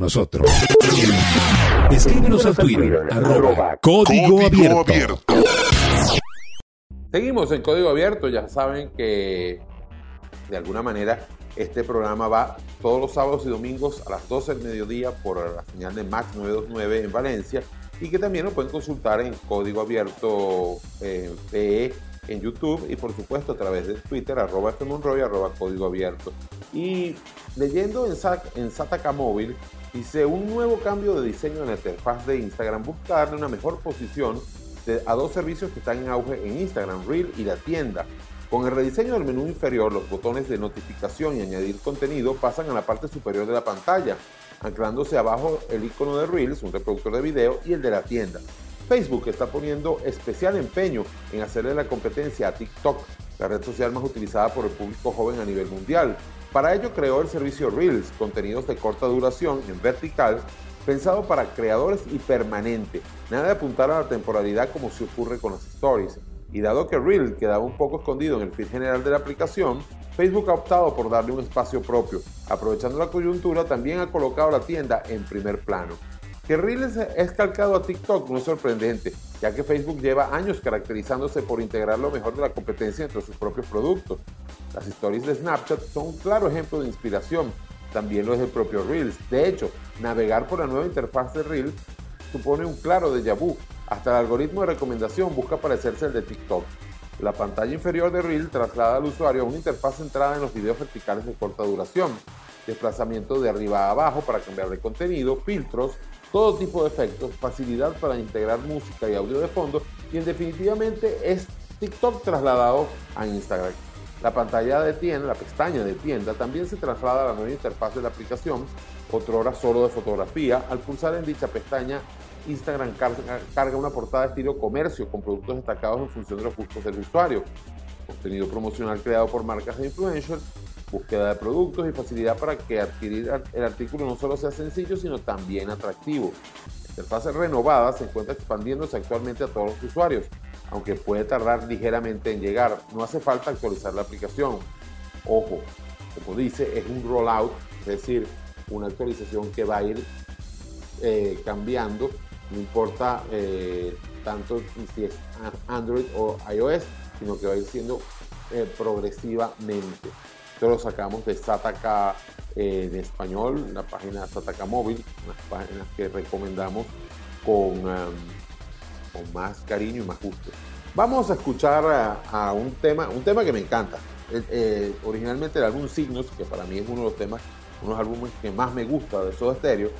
Nosotros. Escríbenos al Twitter, arroba Código Abierto. Seguimos en Código Abierto, ya saben que de alguna manera este programa va todos los sábados y domingos a las 12 del mediodía por la señal de Max 929 en Valencia y que también lo pueden consultar en Código Abierto eh, PE en YouTube y por supuesto a través de Twitter, arroba fmonroy, arroba Código Abierto. Y leyendo en, Sat- en Sataka Móvil, dice un nuevo cambio de diseño en la interfaz de Instagram busca darle una mejor posición a dos servicios que están en auge en Instagram, Reel y la tienda. Con el rediseño del menú inferior, los botones de notificación y añadir contenido pasan a la parte superior de la pantalla, anclándose abajo el icono de Reels, un reproductor de video, y el de la tienda. Facebook está poniendo especial empeño en hacerle la competencia a TikTok, la red social más utilizada por el público joven a nivel mundial. Para ello creó el servicio Reels, contenidos de corta duración en vertical, pensado para creadores y permanente, nada de apuntar a la temporalidad como se ocurre con las stories. Y dado que Reel quedaba un poco escondido en el feed general de la aplicación, Facebook ha optado por darle un espacio propio. Aprovechando la coyuntura, también ha colocado la tienda en primer plano. Que Reels es calcado a TikTok no es sorprendente, ya que Facebook lleva años caracterizándose por integrar lo mejor de la competencia entre sus propios productos. Las stories de Snapchat son un claro ejemplo de inspiración. También lo es el propio Reels. De hecho, navegar por la nueva interfaz de Reels supone un claro déjà vu. Hasta el algoritmo de recomendación busca parecerse al de TikTok. La pantalla inferior de Reel traslada al usuario a una interfaz centrada en los videos verticales de corta duración, desplazamiento de arriba a abajo para cambiar de contenido, filtros, todo tipo de efectos, facilidad para integrar música y audio de fondo y en definitivamente es TikTok trasladado a Instagram. La pantalla de tienda, la pestaña de tienda, también se traslada a la nueva interfaz de la aplicación, otrora solo de fotografía. Al pulsar en dicha pestaña, Instagram carga, una portada estilo comercio con productos destacados en función de los gustos del usuario. Contenido promocional creado por marcas e influencers, búsqueda de productos y facilidad para que adquirir el artículo no solo sea sencillo, sino también atractivo. La interfaz renovada se encuentra expandiéndose actualmente a todos los usuarios, aunque puede tardar ligeramente en llegar. No hace falta actualizar la aplicación. Ojo, como dice, es un rollout, es decir, una actualización que va a ir eh, cambiando, no importa eh, tanto si es Android o iOS, sino que va a ir siendo eh, progresivamente. Esto lo sacamos de Sataka eh, de español, la página Sataka Móvil, unas páginas que recomendamos con, um, con más cariño y más gusto. Vamos a escuchar a, a un tema, un tema que me encanta. Eh, eh, originalmente el álbum Signos, que para mí es uno de los temas, unos álbumes que más me gusta de Soda Stereo,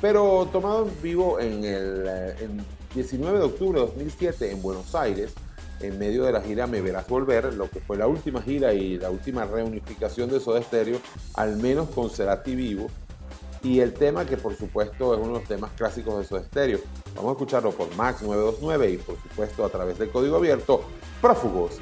pero tomado en vivo en el eh, en 19 de octubre de 2007 en Buenos Aires, en medio de la gira Me Verás Volver, lo que fue la última gira y la última reunificación de Soda Stereo, al menos con Cerati vivo, y el tema que por supuesto es uno de los temas clásicos de Soda Stereo. Vamos a escucharlo por Max 929 y por supuesto a través del código abierto, Prófugos.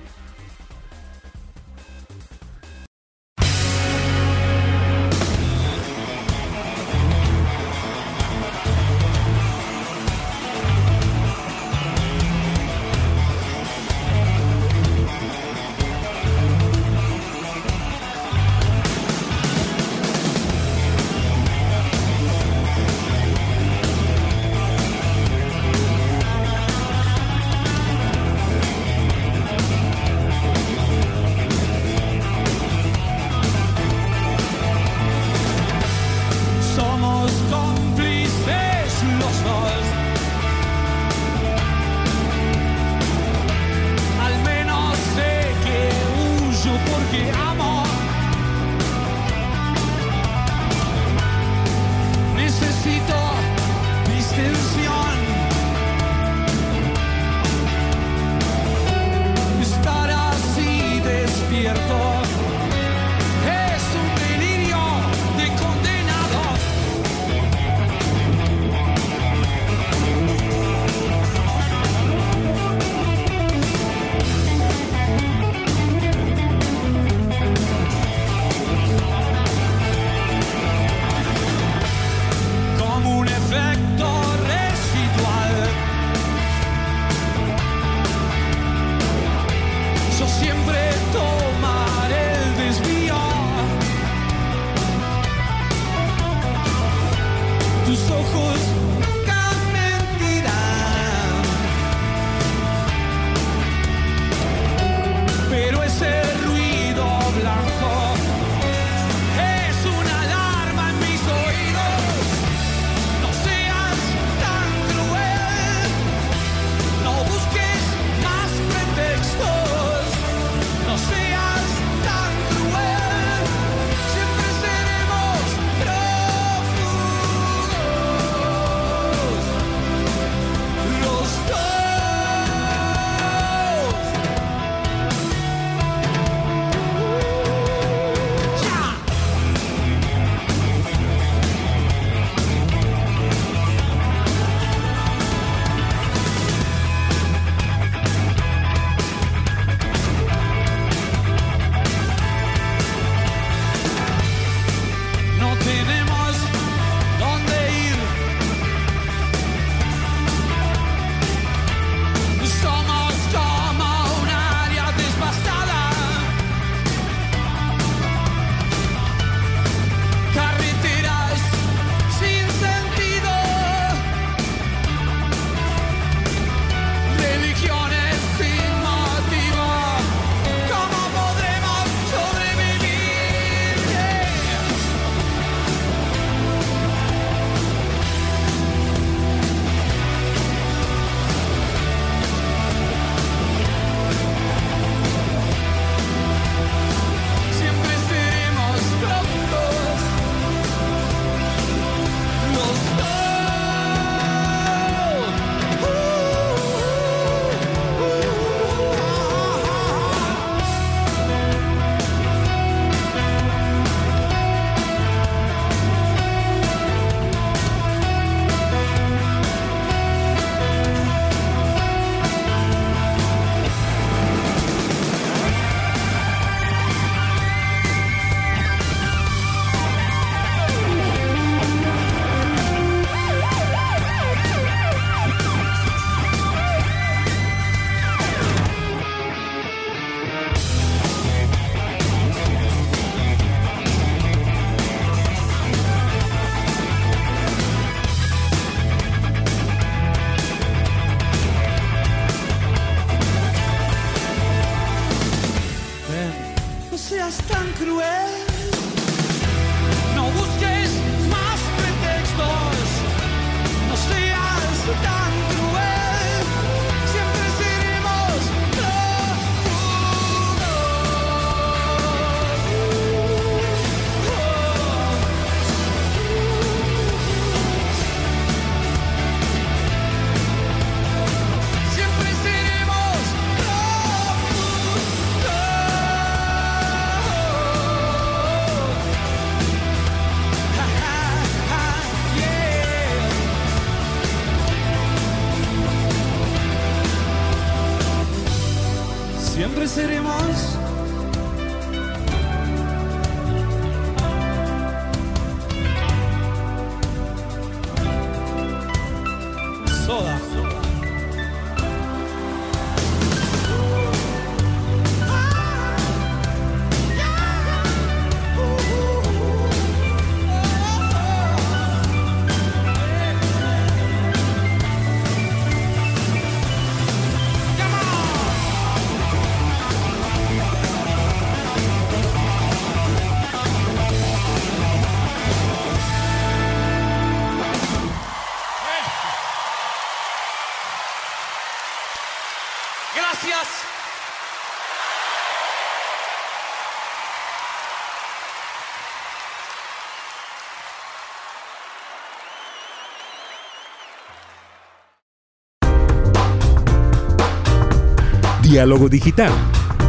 Diálogo digital.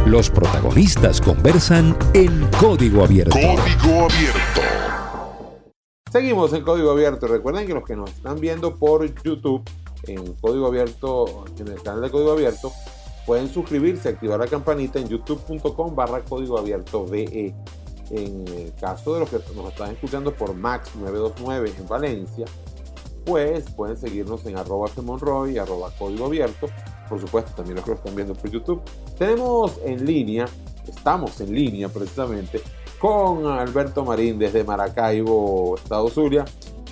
Los protagonistas conversan en código abierto. Código abierto. Seguimos en Código Abierto. Recuerden que los que nos están viendo por YouTube, en Código Abierto, en el canal de Código Abierto, pueden suscribirse, activar la campanita en youtube.com barra Código Abierto VE. En el caso de los que nos están escuchando por Max 929 en Valencia, pues pueden seguirnos en arroba Monroy, arroba Código Abierto. Por supuesto, también los que lo están viendo por YouTube. Tenemos en línea, estamos en línea precisamente, con Alberto Marín desde Maracaibo, Estado Zulia.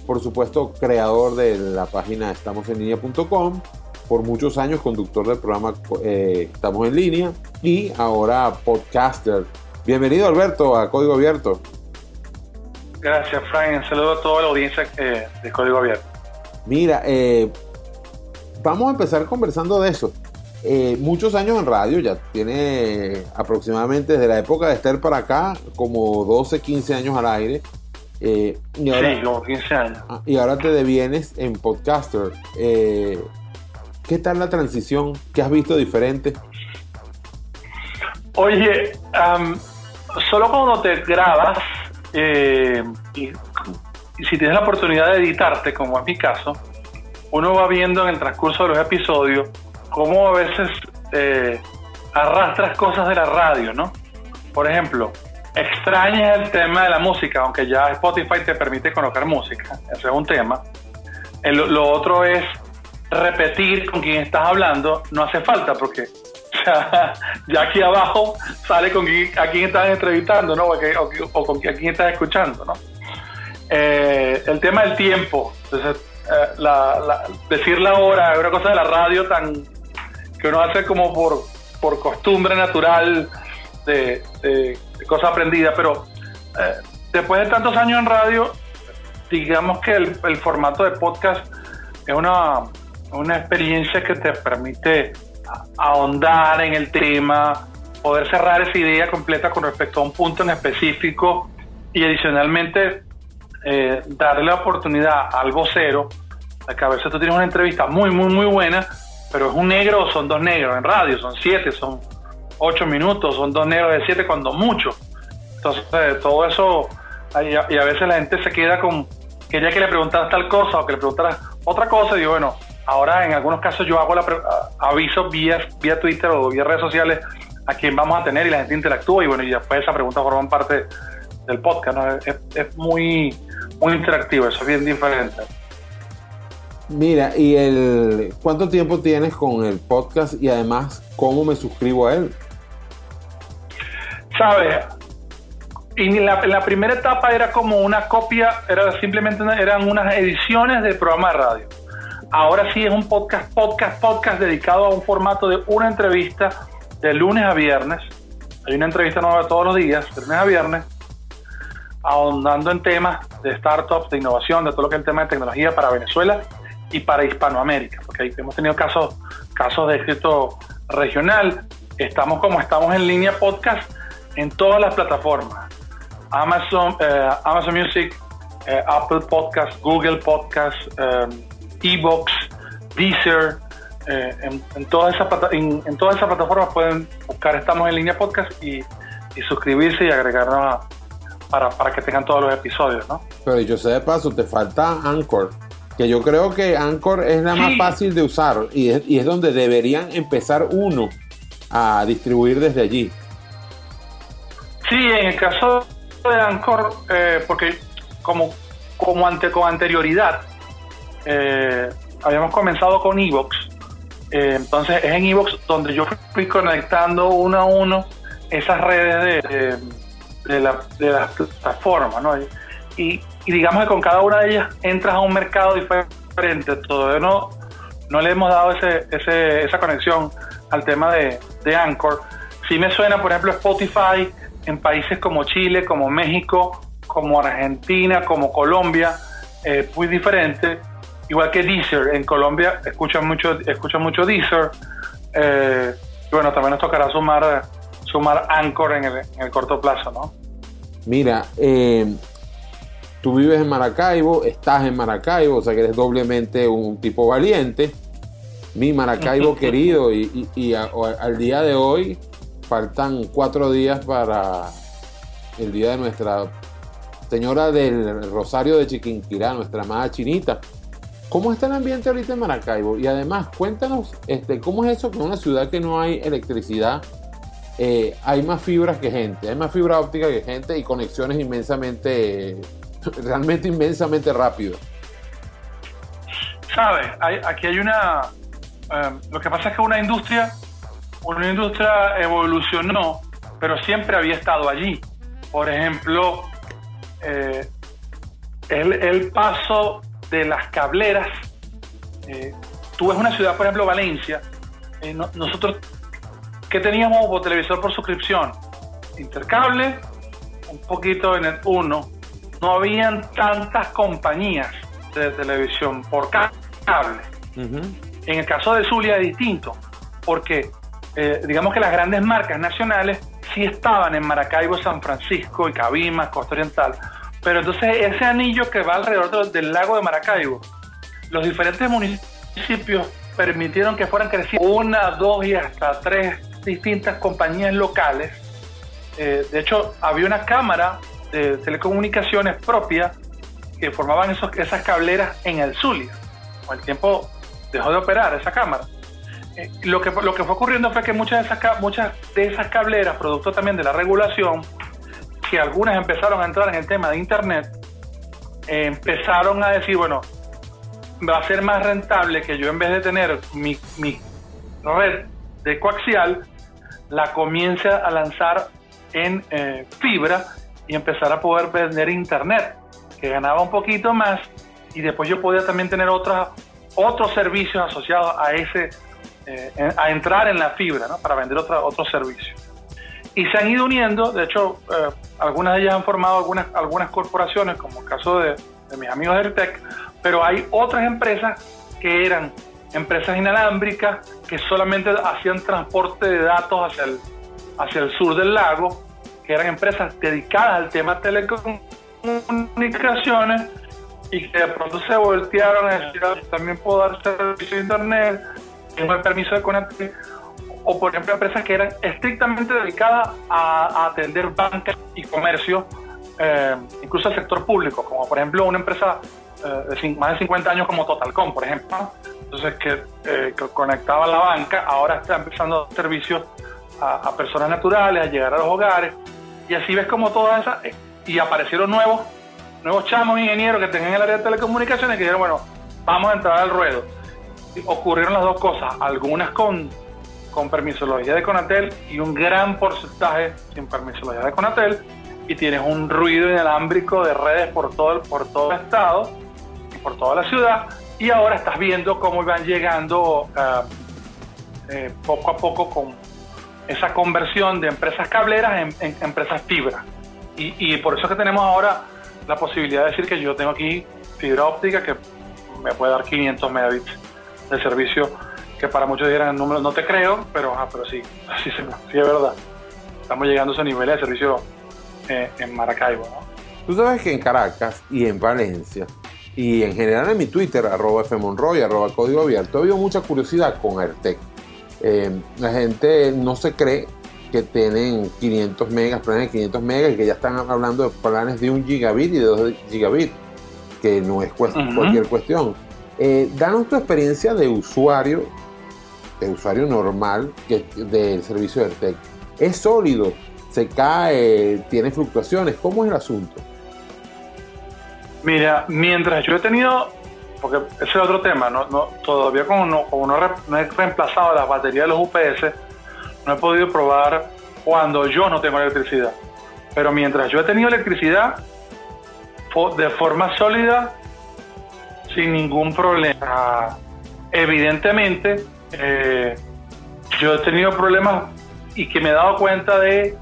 Por supuesto, creador de la página estamosenlinea.com. Por muchos años, conductor del programa eh, Estamos en Línea. Y ahora podcaster. Bienvenido, Alberto, a Código Abierto. Gracias, Frank. Un saludo a toda la audiencia eh, de Código Abierto. Mira, eh, vamos a empezar conversando de eso. Eh, muchos años en radio, ya tiene aproximadamente desde la época de Esther para acá, como 12, 15 años al aire. Eh, y, ahora, sí, como 15 años. ah, y ahora te devienes en podcaster. Eh, ¿Qué tal la transición? ¿Qué has visto diferente? Oye, am, solo cuando te grabas eh, y, y si tienes la oportunidad de editarte, como es mi caso, uno va viendo en el transcurso de los episodios cómo a veces eh, arrastras cosas de la radio, ¿no? Por ejemplo, extrañas el tema de la música, aunque ya Spotify te permite colocar música, ese es un tema. Lo otro es repetir con quien estás hablando, no hace falta porque ya aquí abajo sale con quién, a quién estás entrevistando, ¿no? O, con quién estás escuchando, ¿no? Eh, el tema del tiempo, entonces, eh, la- decir la hora es una cosa de la radio tan que uno hace como por, por costumbre natural de, de- de cosa aprendida, pero eh, después de tantos años en radio, digamos que el, el formato de podcast es una, una experiencia que te permite ahondar en el tema, poder cerrar esa idea completa con respecto a un punto en específico y adicionalmente eh, darle la oportunidad al vocero de que a veces tú tienes una entrevista muy, muy, muy buena, pero es un negro o son dos negros en radio, son siete, son ocho minutos, son dos negros de siete cuando mucho. Entonces, eh, todo eso, y a, a veces la gente se queda con, quería que le preguntaras tal cosa o que le preguntaras otra cosa, y digo, bueno, ahora en algunos casos yo hago la pre- a- aviso vía, vía Twitter o vía redes sociales a quién vamos a tener y la gente interactúa y bueno, y después esa pregunta forman parte del podcast, ¿no? es, es muy, muy interactivo, eso es bien diferente. Mira, ¿y el cuánto tiempo tienes con el podcast y además cómo me suscribo a él? ¿Sabes? Y en la, en la primera etapa era como una copia, era simplemente una- eran unas ediciones del programa de radio. Ahora sí es un podcast, podcast, podcast dedicado a un formato de una entrevista de lunes a viernes. Hay una entrevista nueva todos los días, de lunes a viernes, ahondando en temas de startups, de innovación, de todo lo que es el tema de tecnología para Venezuela y para Hispanoamérica, porque ahí hemos tenido casos, casos de éxito regional. Estamos como estamos en línea podcast en todas las plataformas. Amazon, eh, Amazon Music, eh, Apple Podcast, Google Podcast, eh, Evox, Deezer, eh, en, en todas esas en, en todas esas plataformas pueden buscar Estamos en línea podcast y, y suscribirse y agregarnos a- para, para que tengan todos los episodios, ¿no? Pero yo sé de paso, te falta Anchor. Que yo creo que Anchor es la más fácil de usar y es, y es donde deberían empezar uno a distribuir desde allí. Sí, en el caso de Anchor, eh, porque como, como ante, con anterioridad, eh, habíamos comenzado con Evox, eh, entonces es en Evox donde yo fui conectando uno a uno esas redes de, de, de la, de las plataformas, ¿no? Y, y digamos que con cada una de ellas entras a un mercado diferente, todavía no, no le hemos dado ese, ese, esa conexión al tema de, de Anchor. Sí me suena, por ejemplo, Spotify en países como Chile, como México, como Argentina, como Colombia, eh, muy diferente. Igual que Deezer, en Colombia escuchan mucho, escuchan mucho Deezer. Eh, bueno, también nos tocará sumar, sumar Anchor en el, en el corto plazo, ¿no? Mira, eh, tú vives en Maracaibo, estás en Maracaibo, o sea que eres doblemente un tipo valiente. Mi Maracaibo querido, y, y- y a- o- al día de hoy faltan cuatro días para el día de nuestra Señora del Rosario de Chiquinquirá, nuestra amada chinita. ¿Cómo está el ambiente ahorita en Maracaibo? Y además, cuéntanos, este, ¿cómo es eso que en una ciudad que no hay electricidad eh, hay más fibras que gente, hay más fibra óptica que gente y conexiones inmensamente, realmente inmensamente rápido. ¿Sabes? Hay- aquí hay una... eh, lo que pasa es que una industria, una industria evolucionó, pero siempre había estado allí. Por ejemplo, eh, el, paso de las cableras. eh, tú ves una ciudad, por ejemplo, Valencia. no- nosotros, ¿qué teníamos por televisor por suscripción? Intercable, un poquito en el 1. No habían tantas compañías de televisión por ca- cable. En el caso de Zulia es distinto, porque eh, digamos que las grandes marcas nacionales sí estaban en Maracaibo, San Francisco y Cabimas, Costa Oriental, pero entonces ese anillo que va alrededor del, del lago de Maracaibo, los diferentes municipios permitieron que fueran creciendo una, dos y hasta tres distintas compañías locales. Eh, de hecho, había una cámara de telecomunicaciones propia que formaban esos, esas cableras en el Zulia. Con el tiempo dejó de operar esa cámara. Eh, lo, que, lo que fue ocurriendo fue que muchas de, esas, cableras, producto también de la regulación, que algunas empezaron a entrar en el tema de Internet, empezaron a decir, bueno, va a ser más rentable que yo en vez de tener mi, mi red de coaxial, la comience a lanzar en eh, fibra y empezar a poder vender internet, que ganaba un poquito más y después yo podía también tener otras otros servicios asociados a ese eh, a entrar en la fibra ¿no? para vender otros servicios y se han ido uniendo de hecho eh, algunas de ellas han formado algunas algunas corporaciones como el caso de, de mis amigos de Airtech pero hay otras empresas que eran empresas inalámbricas que solamente hacían transporte de datos hacia el, hacia el sur del lago, que eran empresas dedicadas al tema telecomunicaciones y que de pronto se voltearon a decir, "Ah, también puedo dar servicio de internet, tengo el permiso de Conatel, o por ejemplo empresas que eran estrictamente dedicadas a, atender banca y comercio, eh, incluso al sector público, como por ejemplo una empresa de cin- más de 50 años como Totalcom, por ejemplo, entonces que, eh, que conectaba la banca, ahora está empezando a dar servicios a, personas naturales, a llegar a los hogares, y así ves como todas esas, eh, y aparecieron nuevos, nuevos chamos ingenieros que tenían el área de telecomunicaciones que dijeron, bueno, vamos a entrar al ruedo. Ocurrieron las dos cosas, algunas con, con permisología de Conatel y un gran porcentaje sin permisología de Conatel, y tienes un ruido inalámbrico de redes por todo el, por todo el estado por toda la ciudad, y ahora estás viendo cómo van llegando ah, eh, poco a poco con esa conversión de empresas cableras en, empresas fibra. Y, por eso es que tenemos ahora la posibilidad de decir que yo tengo aquí fibra óptica que me puede dar 500 megabits de servicio, que para muchos dirán números, no te creo, pero, ah, pero sí, sí, sí, es verdad. Estamos llegando a esos niveles de servicio eh, en Maracaibo. Tú sabes que en Caracas y en Valencia y en general en mi Twitter, arroba fmonroy, arroba código abierto, ha habido mucha curiosidad con Airtec. Eh, la gente no se cree que tienen 500 megas, planes de 500 megas y que ya están hablando de planes de 1 gigabit y de 2 gigabit, que no es cuest- cualquier cuestión. Eh, danos tu experiencia de usuario de usuario normal que, del servicio de AirTag. Es sólido, se cae, tiene fluctuaciones. ¿Cómo es el asunto? Mira, mientras yo he tenido, porque ese es otro tema, no, todavía como no, como no, he reemplazado las baterías de los UPS, no he podido probar cuando yo no tengo electricidad. Pero mientras yo he tenido electricidad, de forma sólida, sin ningún problema. Evidentemente, eh, yo he tenido problemas y que me he dado cuenta de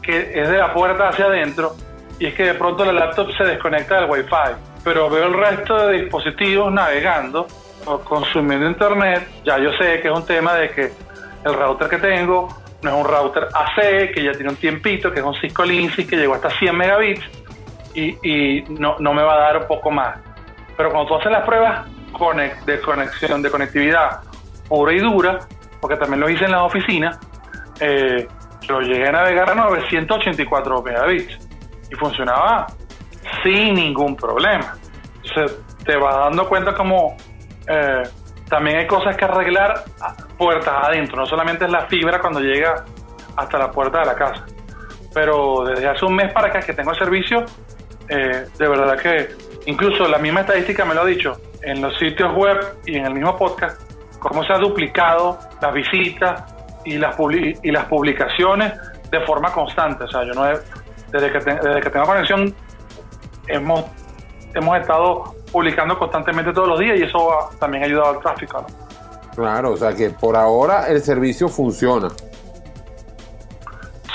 que es de la puerta hacia adentro y es que de pronto la laptop se desconecta del Wi-Fi. Pero veo el resto de dispositivos navegando o consumiendo internet. Ya yo sé que es un tema de que el router que tengo no es un router AC, que ya tiene un tiempito, que es un Cisco Linksys que llegó hasta 100 megabits y, no, no me va a dar un poco más. Pero cuando tú haces las pruebas de conexión, de conectividad pura y dura, porque también lo hice en la oficina, eh, yo llegué a navegar a 984 megabits y funcionaba sin ningún problema. Entonces, te vas dando cuenta como eh, también hay cosas que arreglar puertas adentro, no solamente es la fibra cuando llega hasta la puerta de la casa. Pero desde hace un mes para acá que tengo el servicio, eh, de verdad que incluso la misma estadística me lo ha dicho en los sitios web y en el mismo podcast, cómo se ha duplicado las visitas y las, y las publicaciones de forma constante. O sea, yo no he, desde que, te- desde que tengo conexión hemos, hemos estado publicando constantemente todos los días y eso ha- también ha ayudado al tráfico. ¿no? Claro, o sea que por ahora el servicio funciona.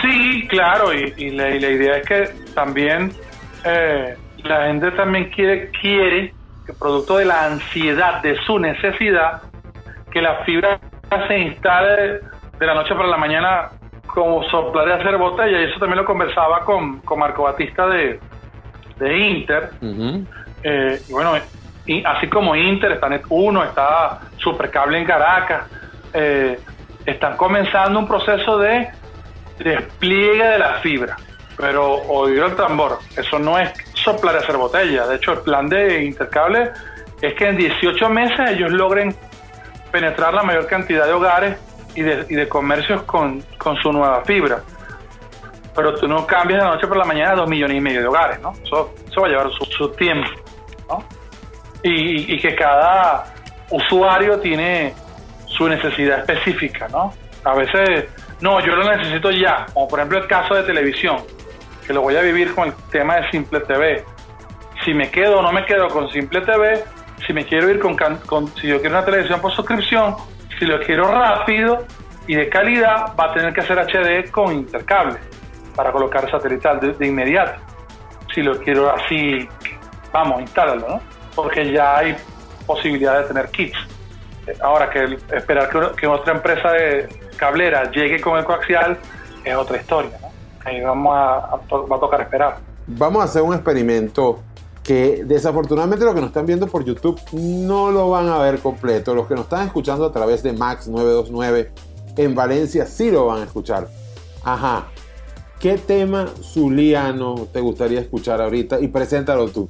Sí, claro, y, y la, y la idea es que también eh, la gente también quiere, quiere que producto de la ansiedad, de su necesidad, que la fibra se instale de la noche para la mañana como soplar de hacer botella, y eso también lo conversaba con, con Marco Batista de, de Inter, eh, y bueno, y así como Inter, está Net 1, está Supercable en Caracas, eh, están comenzando un proceso de despliegue de la fibra. Pero oír el tambor, eso no es soplar y hacer botella. De hecho, el plan de Intercable es que en 18 meses ellos logren penetrar la mayor cantidad de hogares y de, y de comercios con, con su nueva fibra. Pero tú no cambias de la noche por la mañana dos millones y medio de hogares, ¿no? Eso, eso va a llevar su, tiempo. Y, y que cada usuario tiene su necesidad específica, ¿no? A veces, no, yo lo necesito ya, como por ejemplo el caso de televisión, que lo voy a vivir con el tema de Simple TV. Si me quedo o no me quedo con Simple TV, si me quiero ir con, con- si yo quiero una televisión por suscripción, si lo quiero rápido y de calidad, va a tener que hacer HD con intercable para colocar satelital de, inmediato. Si lo quiero así, vamos, instálalo, ¿no? Porque ya hay posibilidad de tener kits. Eh, Ahora que esperar que, otra empresa de cablera llegue con el coaxial es otra historia, ¿no? Ahí vamos a, va a tocar esperar. Vamos a hacer un experimento que desafortunadamente los que nos están viendo por YouTube no lo van a ver completo. Los que nos están escuchando a través de Max 929 en Valencia sí lo van a escuchar. Ajá. ¿Qué tema zuliano te gustaría escuchar ahorita? Y preséntalo tú.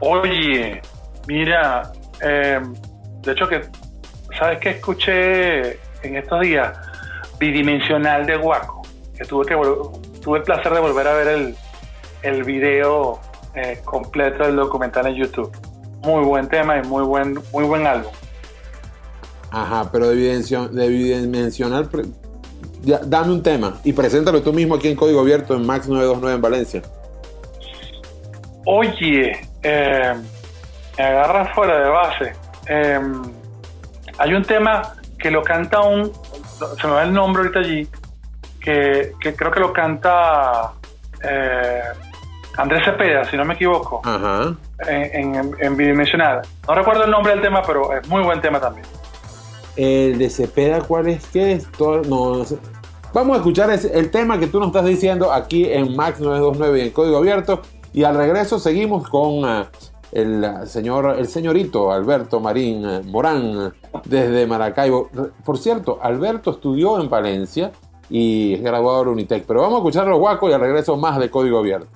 Oye, mira, eh, de hecho que, ¿sabes qué escuché en estos días? Bidimensional de Guaco, que tuve que tuve el placer de volver a ver el, el video eh, completo del documental en YouTube. Muy buen tema y muy buen, muy buen álbum. Ajá, pero de, bidimension- de ya, dame un tema y preséntalo tú mismo aquí en Código Abierto en Max 929 en Valencia. Oye, eh, me agarra fuera de base. Eh, hay un tema que lo canta un, se me va el nombre ahorita allí, que, que creo que lo canta eh, Andrés Cepeda, si no me equivoco, Ajá. en, en, en bidimensional. No recuerdo el nombre del tema, pero es muy buen tema también. El de Cepeda, ¿cuál es? ¿Qué es? Todo- no, no sé. Vamos a escuchar ese- el tema que tú nos estás diciendo aquí en Max 929 y en Código Abierto. Y al regreso seguimos con ah, el ah, señor, el señorito Alberto Marín Morán ah, desde Maracaibo. Por cierto, Alberto estudió en Valencia y es graduado de Unitec. Pero vamos a escuchar los guacos y al regreso más de Código Abierto.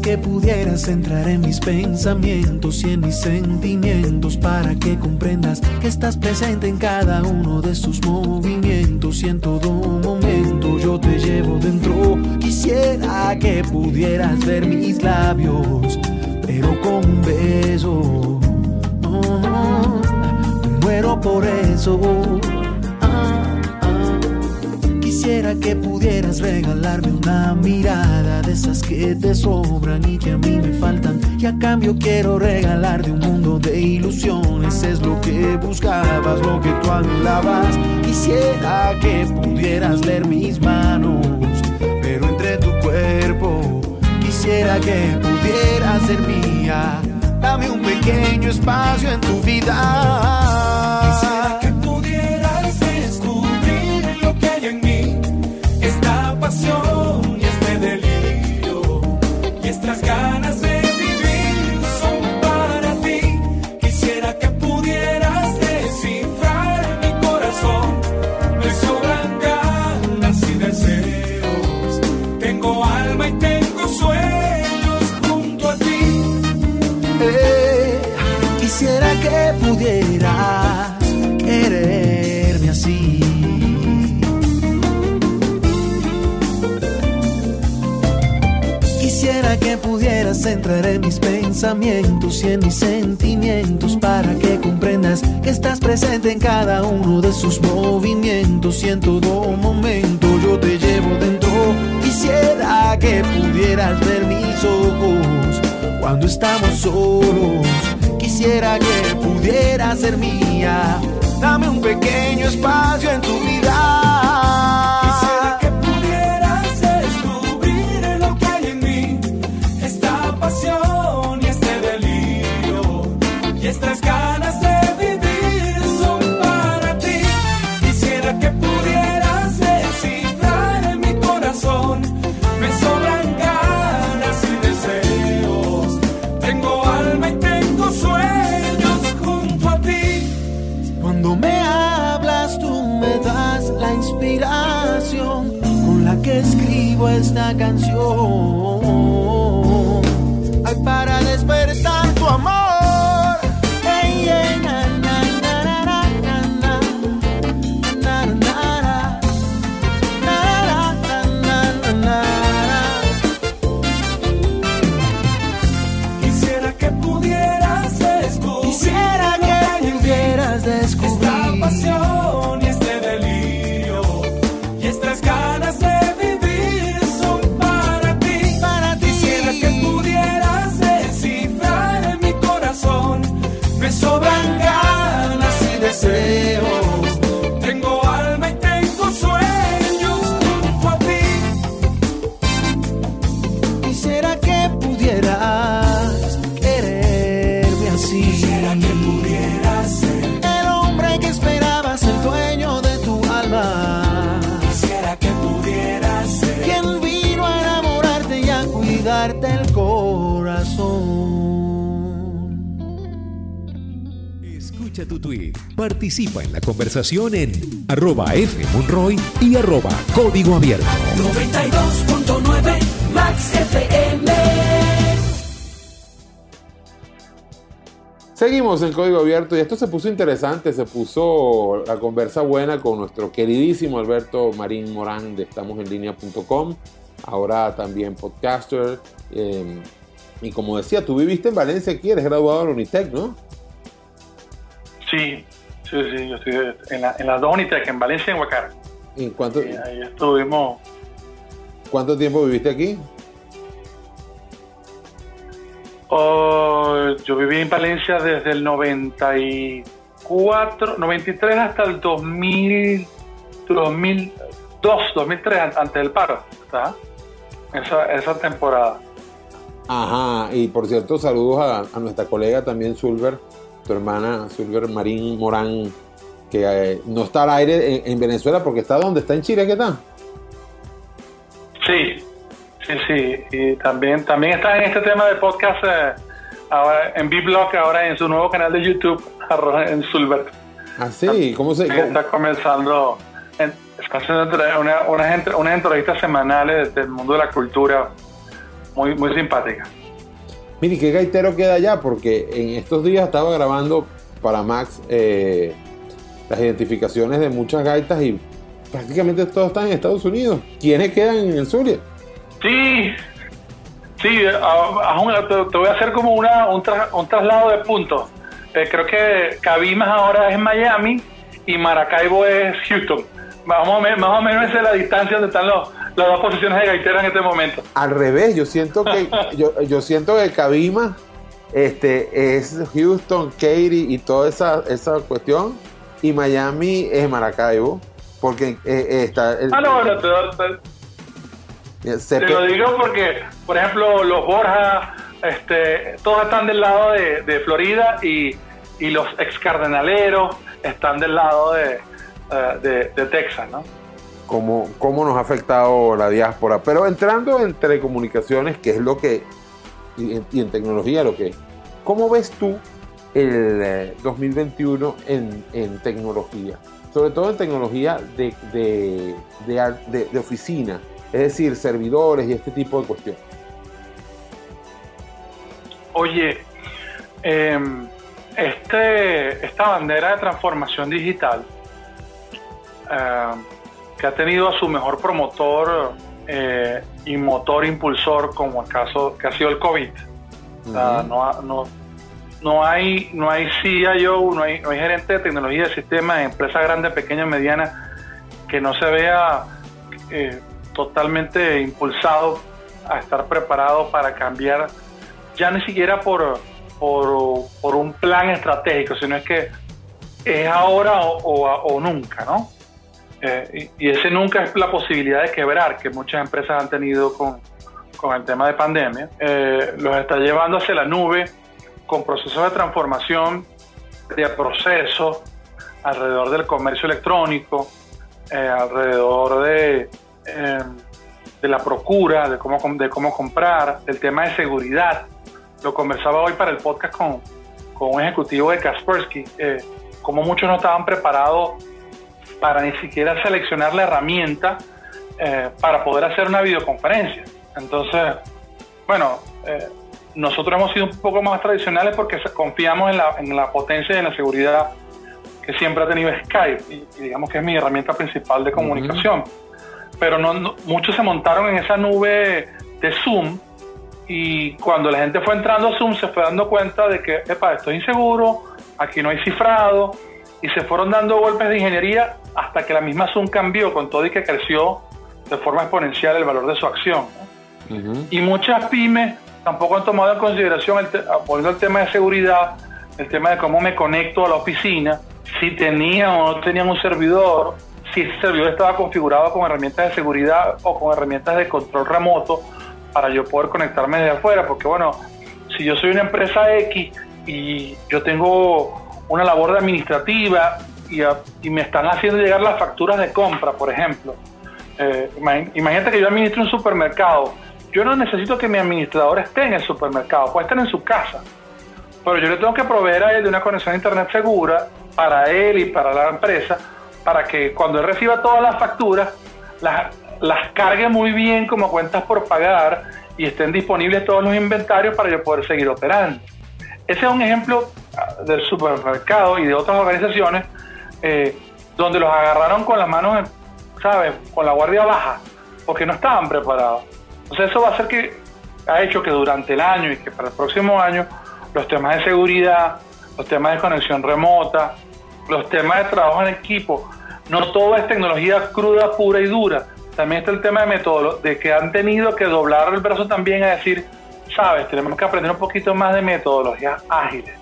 Que pudieras entrar en mis pensamientos y en mis sentimientos para que comprendas que estás presente en cada uno de sus movimientos y en todo momento yo te llevo dentro. Quisiera que pudieras ver mis labios, pero con un beso. Oh, me muero por eso. Quisiera que pudieras regalarme una mirada de esas que te sobran y que a mí me faltan. Y a cambio quiero regalarte un mundo de ilusiones. Es lo que buscabas, lo que tú anhelabas. Quisiera que pudieras leer mis manos, pero entre tu cuerpo. Quisiera que pudieras ser mía. Dame un pequeño espacio en tu vida. Que pudieras quererme así. Quisiera que pudieras entrar en mis pensamientos y en mis sentimientos para que comprendas que estás presente en cada uno de sus movimientos y en todo momento yo te llevo dentro. Quisiera que pudieras ver mis ojos cuando estamos solos. Quisiera que pudieras ser mía. Dame un pequeño espacio en tu vida. Esta canción. Participa en la conversación en arroba fmonroy y arroba código abierto. 92.9 Max FM. Seguimos en Código Abierto y esto se puso interesante, se puso la conversa buena con nuestro queridísimo Alberto Marín Morán de estamosenlinea.com, ahora también podcaster. eh, y como decía, tú viviste en Valencia aquí, eres graduado de la Unitec, ¿no? Sí, sí, sí, yo estoy en, la, en las dos Unitec, en Valencia y en Huacar. ¿Y cuánto, ahí estuvimos cuánto tiempo viviste aquí? Oh, yo viví en Valencia desde el 94, 93 hasta el 2000, 2002, 2003, an- antes del paro. ¿está? Esa, esa temporada. Ajá, y por cierto, saludos a, a nuestra colega también, Sulver, tu hermana, Sulver Marín Morán, que eh, no está al aire en, en Venezuela porque está donde está en Chile, ¿qué tal? Sí, sí, sí. Y también, también está en este tema de podcast eh, ahora en B-Block, ahora en su nuevo canal de YouTube, en Sulbert. Ah, sí, ¿cómo se...? cómo- Está comenzando, en- está haciendo una- unas, unas entrevistas semanales del mundo de la cultura muy, muy simpáticas. Mire, ¿qué gaitero queda allá? Porque en estos días estaba grabando para Max eh, las identificaciones de muchas gaitas y prácticamente todos están en Estados Unidos. ¿Quiénes quedan en el Zulia? Sí, sí, te, voy a hacer como una, un, tra- un traslado de puntos. Eh, creo que Cabimas ahora es Miami y Maracaibo es Houston. Más o, me- más o menos esa es la distancia donde están los, las dos posiciones de gaiteros en este momento. Al revés, yo siento que yo, yo siento que Cabima este, es Houston, Katy y toda esa, esa cuestión. Y Miami es Maracaibo. Porque eh, eh, está el, Ah, no, bueno, te, te- te pe- lo digo porque, por ejemplo, los Borja, este, todos están del lado de, de Florida y, y los ex cardenaleros están del lado de, eh, de, de Texas, ¿no? Cómo, cómo nos ha afectado la diáspora. Pero entrando en telecomunicaciones, que es lo que, y en, tecnología, lo que, ¿cómo ves tú el eh, 2021 en, en tecnología? Sobre todo en tecnología de, de, de oficina, es decir, servidores y este tipo de cuestiones. Oye, eh, este, esta bandera de transformación digital, eh, que ha tenido a su mejor promotor eh, y motor impulsor, como el caso que ha sido el COVID, O sea, no, no, no hay no hay CIO, no hay, no hay gerente de tecnología de sistemas empresas grandes, pequeñas, medianas, que no se vea eh, totalmente impulsado a estar preparado para cambiar, ya ni siquiera por, por, por un plan estratégico, sino es que es ahora o, o- o nunca, ¿no? Eh, y, y ese nunca es la posibilidad de quebrar que muchas empresas han tenido con, con el tema de pandemia. Eh, los está llevando hacia la nube con procesos de transformación de procesos alrededor del comercio electrónico, eh, alrededor de, eh, de la procura, de cómo, de cómo comprar, del tema de seguridad. Lo conversaba hoy para el podcast con, con un ejecutivo de Kaspersky, eh, como muchos no estaban preparados para ni siquiera seleccionar la herramienta eh, para poder hacer una videoconferencia. Entonces, bueno, eh, nosotros hemos sido un poco más tradicionales porque confiamos en la, en la potencia y en la seguridad que siempre ha tenido Skype, y, y digamos que es mi herramienta principal de comunicación. Pero no, no- muchos se montaron en esa nube de Zoom y cuando la gente fue entrando a Zoom se fue dando cuenta de que, epa, esto es inseguro, aquí no hay cifrado, y se fueron dando golpes de ingeniería hasta que la misma Zoom cambió con todo y que creció de forma exponencial el valor de su acción. ¿no? Y muchas pymes tampoco han tomado en consideración, el poniendo el tema de seguridad, el tema de cómo me conecto a la oficina, si tenían o no tenían un servidor, si ese servidor estaba configurado con herramientas de seguridad o con herramientas de control remoto para yo poder conectarme desde afuera, porque bueno, si yo soy una empresa X y yo tengo una labor administrativa y, me están haciendo llegar las facturas de compra, por ejemplo, eh, imag- imagínate que yo administro un supermercado. Yo no necesito que mi administrador esté en el supermercado, puede estar en su casa. Pero yo le tengo que proveer a él de una conexión a internet segura para él y para la empresa, para que cuando él reciba todas las facturas, las, las cargue muy bien como cuentas por pagar y estén disponibles todos los inventarios para yo poder seguir operando. Ese es un ejemplo del supermercado y de otras organizaciones eh, donde los agarraron con las manos, ¿sabes? Con la guardia baja, porque no estaban preparados. Entonces eso va a hacer que, ha hecho que durante el año y que para el próximo año los temas de seguridad, los temas de conexión remota, los temas de trabajo en equipo, no todo es tecnología cruda, pura y dura. También está el tema de método, de que han tenido que doblar el brazo también a decir, sabes, tenemos que aprender un poquito más de metodologías ágiles.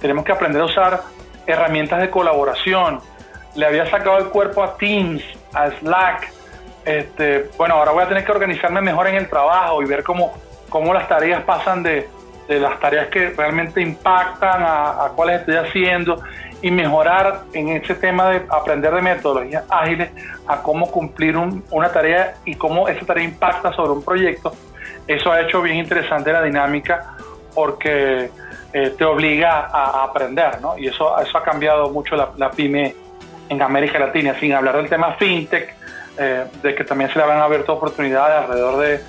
Tenemos que aprender a usar herramientas de colaboración. Le había sacado el cuerpo a Teams, a Slack. Este, bueno, ahora voy a tener que organizarme mejor en el trabajo y ver cómo, cómo las tareas pasan de, de las tareas que realmente impactan a, a cuáles estoy haciendo y mejorar en ese tema de aprender de metodologías ágiles a cómo cumplir un- una tarea y cómo esa tarea impacta sobre un proyecto. Eso ha hecho bien interesante la dinámica porque eh, te obliga a, aprender, ¿no? Y eso, eso ha cambiado mucho la, la pyme en América Latina, sin hablar del tema fintech, eh, de que también se le han abierto oportunidades alrededor de,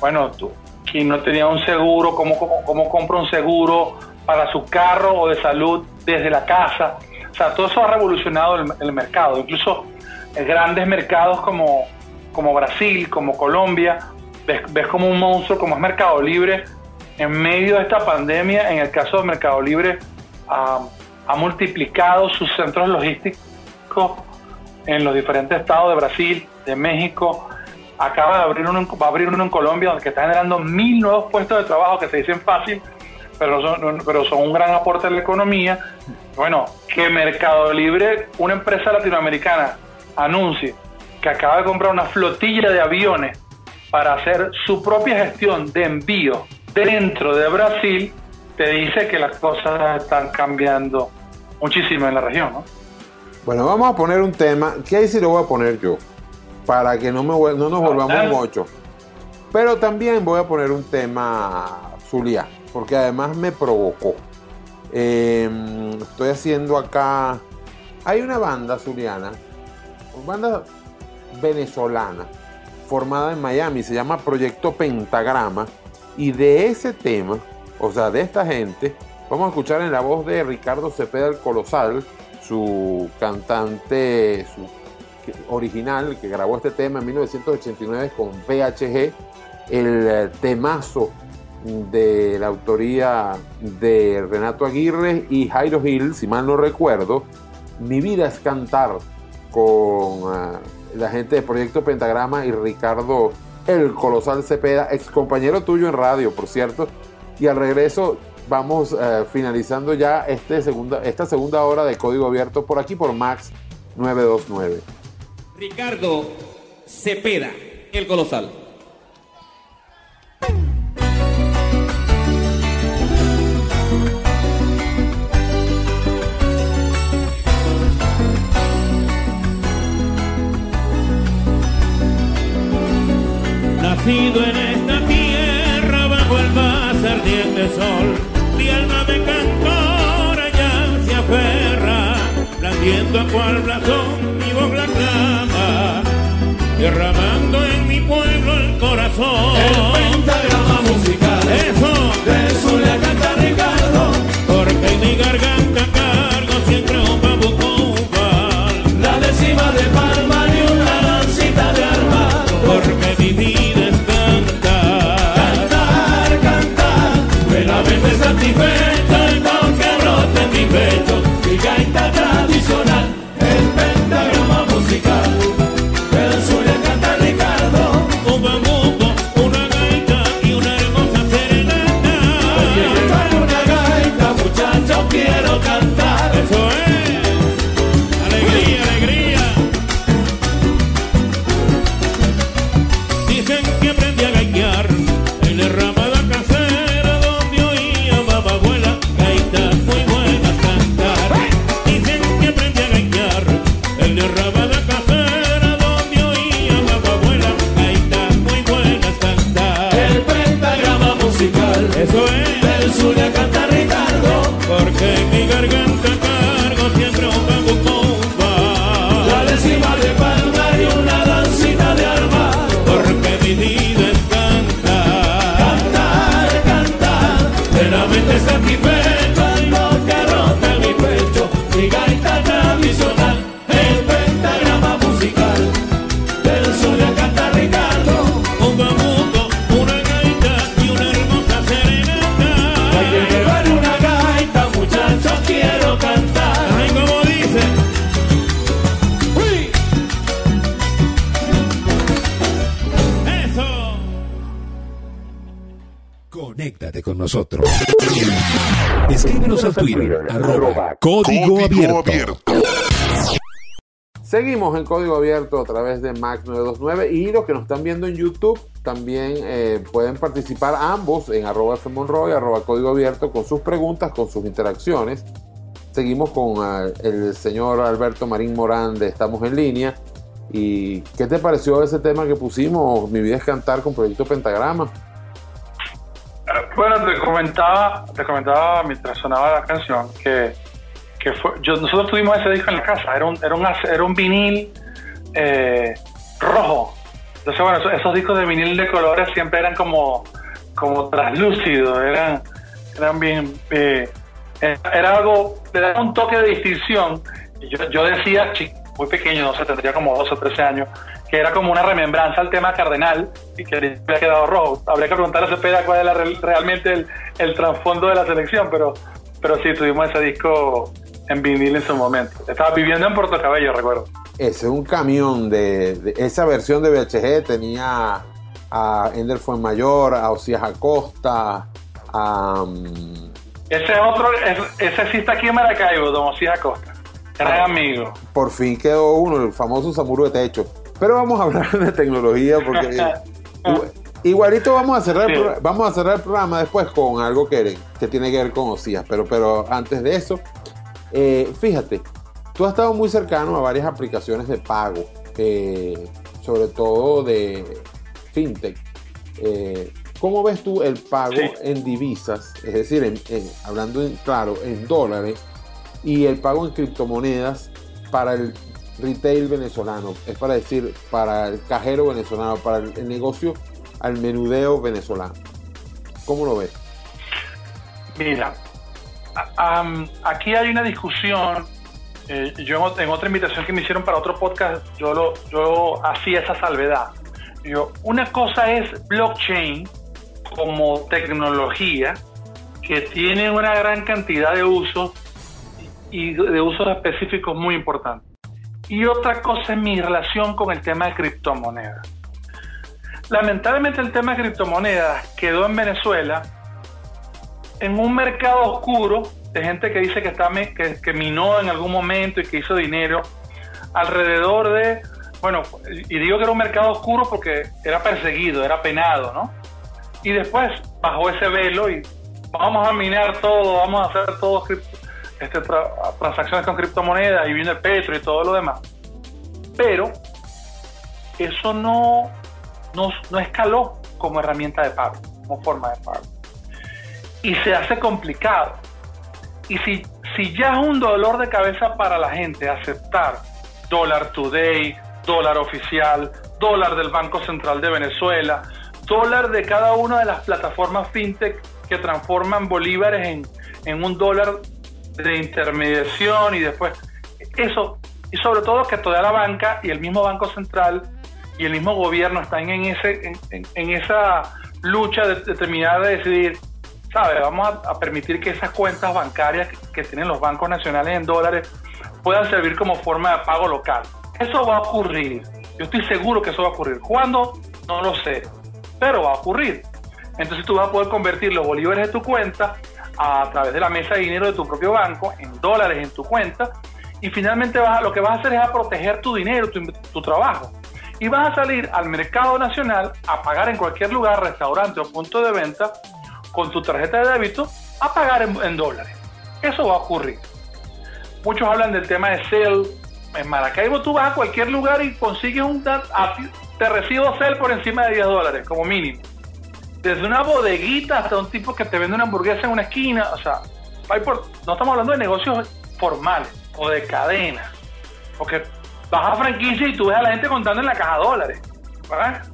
bueno, tú, que no tenía un seguro, cómo, cómo, cómo compra un seguro para su carro o de salud desde la casa. O sea, todo eso ha revolucionado el, el mercado. Incluso eh, grandes mercados como, como Brasil, como Colombia, ves, ves como un monstruo como es Mercado Libre en medio de esta pandemia, en el caso de Mercado Libre, ha, ha multiplicado sus centros logísticos en los diferentes estados de Brasil, de México. Acaba de abrir uno, va a abrir uno en Colombia, donde está generando mil nuevos puestos de trabajo que se dicen fácil, pero son, pero son un gran aporte a la economía. Bueno, que Mercado Libre, una empresa latinoamericana, anuncie que acaba de comprar una flotilla de aviones para hacer su propia gestión de envío dentro de Brasil, te dice que las cosas están cambiando muchísimo en la región, ¿no? Bueno, vamos a poner un tema, que ahí sí lo voy a poner yo, para que no, me, no nos volvamos dale. mucho. Pero también voy a poner un tema Zulia, porque además me provocó. Eh, estoy haciendo acá, hay una banda zuliana, una banda venezolana, formada en Miami, se llama Proyecto Pentagrama, y de ese tema, o sea, de esta gente, vamos a escuchar en la voz de Ricardo Cepeda el Colosal, su cantante original que grabó este tema en 1989 con VHG, el eh, temazo de la autoría de Renato Aguirre y Jairo Gil, si mal no recuerdo, Mi vida es cantar con eh, la gente de Proyecto Pentagrama y Ricardo el Colosal Cepeda, ex compañero tuyo en radio, por cierto. Y al regreso vamos eh, finalizando ya este segunda, esta segunda hora de Código Abierto por aquí por Max 929. Ricardo Cepeda, el colosal. Nacido en esta tierra bajo el más ardiente sol, mi alma de cantora ya se aferra, blandiendo a cual blasón mi voz la clama, derramando en mi pueblo el corazón. Nosotros. Escríbenos al Twitter, arroba Código Abierto. Seguimos en código abierto a través de Max 929 y los que nos están viendo en YouTube también eh, pueden participar ambos en arroba Monroy, arroba código abierto con sus preguntas, con sus interacciones. Seguimos con ah, el señor Alberto Marín Morán de Estamos en Línea. ¿Y qué te pareció ese tema que pusimos, Mi vida es cantar con Proyecto Pentagrama? Bueno, te comentaba, te comentaba mientras sonaba la canción que, que fue, yo, nosotros tuvimos ese disco en la casa, era un, era un, era un vinil eh, rojo. Entonces, bueno, esos, discos de vinil de colores siempre eran como, como traslúcidos, eran, eran bien, eh, era algo, le daba un toque de distinción. Y Yo, yo decía, chi- muy pequeño, no sé, tendría como 12 o 13 años, que era como una remembranza al tema cardenal y que había quedado rojo. Habría que preguntarle a Cepeda cuál era real- realmente el, el trasfondo de la selección, pero, pero sí, tuvimos ese disco en vinil en su momento. Estaba viviendo en Puerto Cabello, recuerdo. Ese es un camión de, de- esa versión de VHG tenía a Ender Fuenmayor, a Osías Acosta, a mm, Ese otro, es- ese sí está aquí en Maracaibo, Don Osías Acosta. Gran amigo. por fin quedó uno, el famoso Samuro de Techo. Pero vamos a hablar de tecnología porque igu- igualito vamos a cerrar el Sí. vamos a cerrar el programa después con algo que, que tiene que ver con Osías, pero pero antes de eso, eh, fíjate, tú has estado muy cercano a varias aplicaciones de pago, eh, sobre todo de fintech. Eh, ¿Cómo ves tú el pago en divisas? Es decir, en- en- hablando en, claro, en dólares y el pago en criptomonedas para el retail venezolano, es para decir, para el cajero venezolano, para el, negocio al menudeo venezolano. ¿Cómo lo ves? Mira, am, aquí hay una discusión. eh, yo en otra invitación que me hicieron para otro podcast, yo, lo, yo hacía esa salvedad. Yo, una cosa es blockchain como tecnología que tiene una gran cantidad de usos y de usos específicos muy importantes. Y otra cosa es mi relación con el tema de criptomonedas. Lamentablemente el tema de criptomonedas quedó en Venezuela en un mercado oscuro de gente que dice que, está, que minó en algún momento y que hizo dinero alrededor de, bueno, y digo que era un mercado oscuro porque era perseguido, era penado, ¿no? Y después bajó ese velo y vamos a minar todo, vamos a hacer todo cripto- este, tra- transacciones con criptomonedas y viene petro y todo lo demás. Pero eso no, no, no escaló como herramienta de pago, como forma de pago y se hace complicado. Y si, si ya es un dolor de cabeza para la gente aceptar dólar today, dólar oficial, dólar del Banco Central de Venezuela, dólar de cada una de las plataformas fintech que transforman bolívares en, en un dólar de intermediación y después eso, y sobre todo que toda la banca y el mismo Banco Central y el mismo gobierno están en, ese, en, esa lucha de, de de decidir ¿sabes? Vamos a, a permitir que esas cuentas bancarias que, que tienen los bancos nacionales en dólares puedan servir como forma de pago local. Eso va a ocurrir. Yo estoy seguro que eso va a ocurrir. ¿Cuándo? No lo sé. Pero va a ocurrir. Entonces tú vas a poder convertir los bolívares de tu cuenta a través de la mesa de dinero de tu propio banco en dólares en tu cuenta y finalmente vas a- lo que vas a hacer es a proteger tu dinero, tu, tu trabajo. Y vas a salir al mercado nacional a pagar en cualquier lugar, restaurante o punto de venta con tu tarjeta de débito a pagar en, dólares. Eso va a ocurrir. Muchos hablan del tema de Cell. En Maracaibo tú vas a cualquier lugar y consigues un... Te recibo Cell por encima de 10 dólares, como mínimo. Desde una bodeguita hasta un tipo que te vende una hamburguesa en una esquina. O sea, no estamos hablando de negocios formales o de cadenas. Porque vas a franquicia y tú ves a la gente contando en la caja dólares. ¿verdad?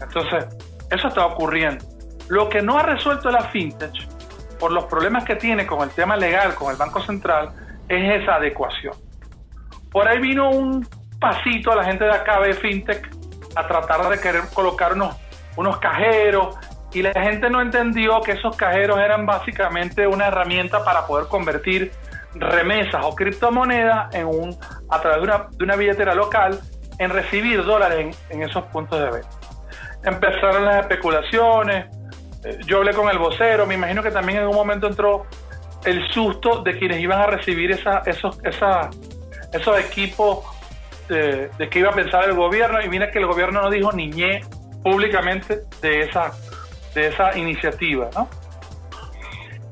Entonces, eso está ocurriendo. Lo que no ha resuelto la fintech, por los problemas que tiene con el tema legal, con el Banco Central, es esa adecuación. Por ahí vino un pasito a la gente de acá de fintech a tratar de querer colocar unos, unos cajeros y la gente no entendió que esos cajeros eran básicamente una herramienta para poder convertir remesas o criptomonedas en un, a través de una, de una billetera local en recibir dólares en, esos puntos de venta. Empezaron las especulaciones, eh, yo hablé con el vocero, me imagino que también en un momento entró el susto de quienes iban a recibir esa, esos, esa, esos equipos de, de qué iba a pensar el gobierno. Y mira que el gobierno no dijo ni ñe públicamente de esa, de esa iniciativa, ¿no?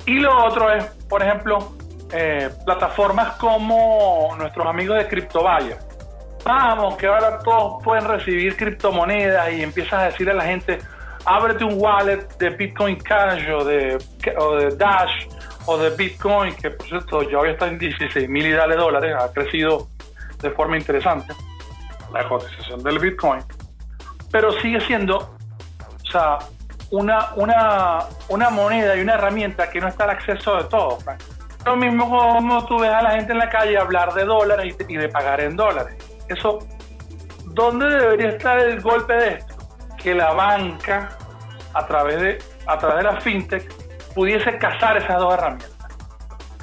Y lo otro es, por ejemplo, eh, plataformas como nuestros amigos de CryptoVaya. Vamos, que ahora todos pueden recibir criptomonedas y empiezas a decirle a la gente, ábrete un wallet de Bitcoin Cash o de, o de Dash o de Bitcoin, que por cierto ya hoy está en 16 mil y dale dólares, ha crecido de forma interesante la cotización del Bitcoin, pero sigue siendo, o sea, una, una, una moneda y una herramienta que no está al acceso de todos. Frank. Lo mismo como tú ves a la gente en la calle hablar de dólares y, de pagar en dólares. Eso, ¿dónde debería estar el golpe de esto? Que la banca, a través de, a través de la fintech, pudiese casar esas dos herramientas.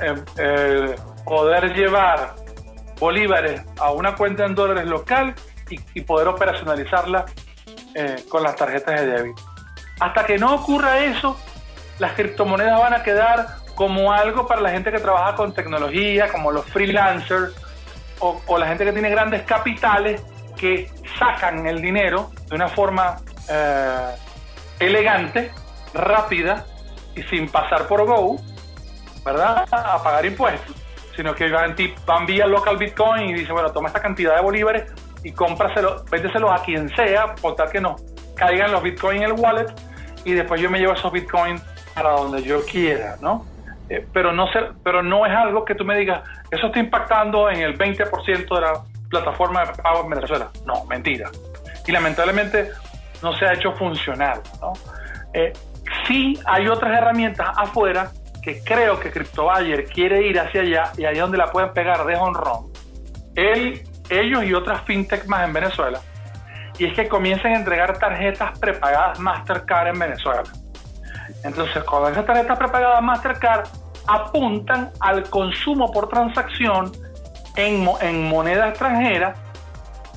Eh, eh, poder llevar bolívares a una cuenta en dólares local y, y poder operacionalizarla eh, con las tarjetas de débito. Hasta que no ocurra eso, las criptomonedas van a quedar como algo para la gente que trabaja con tecnología, como los freelancers o, la gente que tiene grandes capitales que sacan el dinero de una forma eh, elegante, rápida y sin pasar por Go, ¿verdad? A pagar impuestos, sino que van vía local Bitcoin y dicen, bueno, toma esta cantidad de bolívares y cómpraselo, véndeselos a quien sea, por tal que no caigan los Bitcoin en el wallet y después yo me llevo esos Bitcoin para donde yo quiera, ¿no? Eh, pero no sé, pero no es algo que tú me digas, eso está impactando en el 20% de la plataforma de pago en Venezuela. No, mentira. Y lamentablemente no se ha hecho funcionar, ¿no? Eh, sí hay otras herramientas afuera que creo que CryptoBuyer quiere ir hacia allá y ahí donde la pueden pegar de honrón. Él, ellos y otras fintech más en Venezuela. Y es que comiencen a entregar tarjetas prepagadas Mastercard en Venezuela. Entonces, con esas tarjetas prepagadas Mastercard apuntan al consumo por transacción en, en moneda extranjera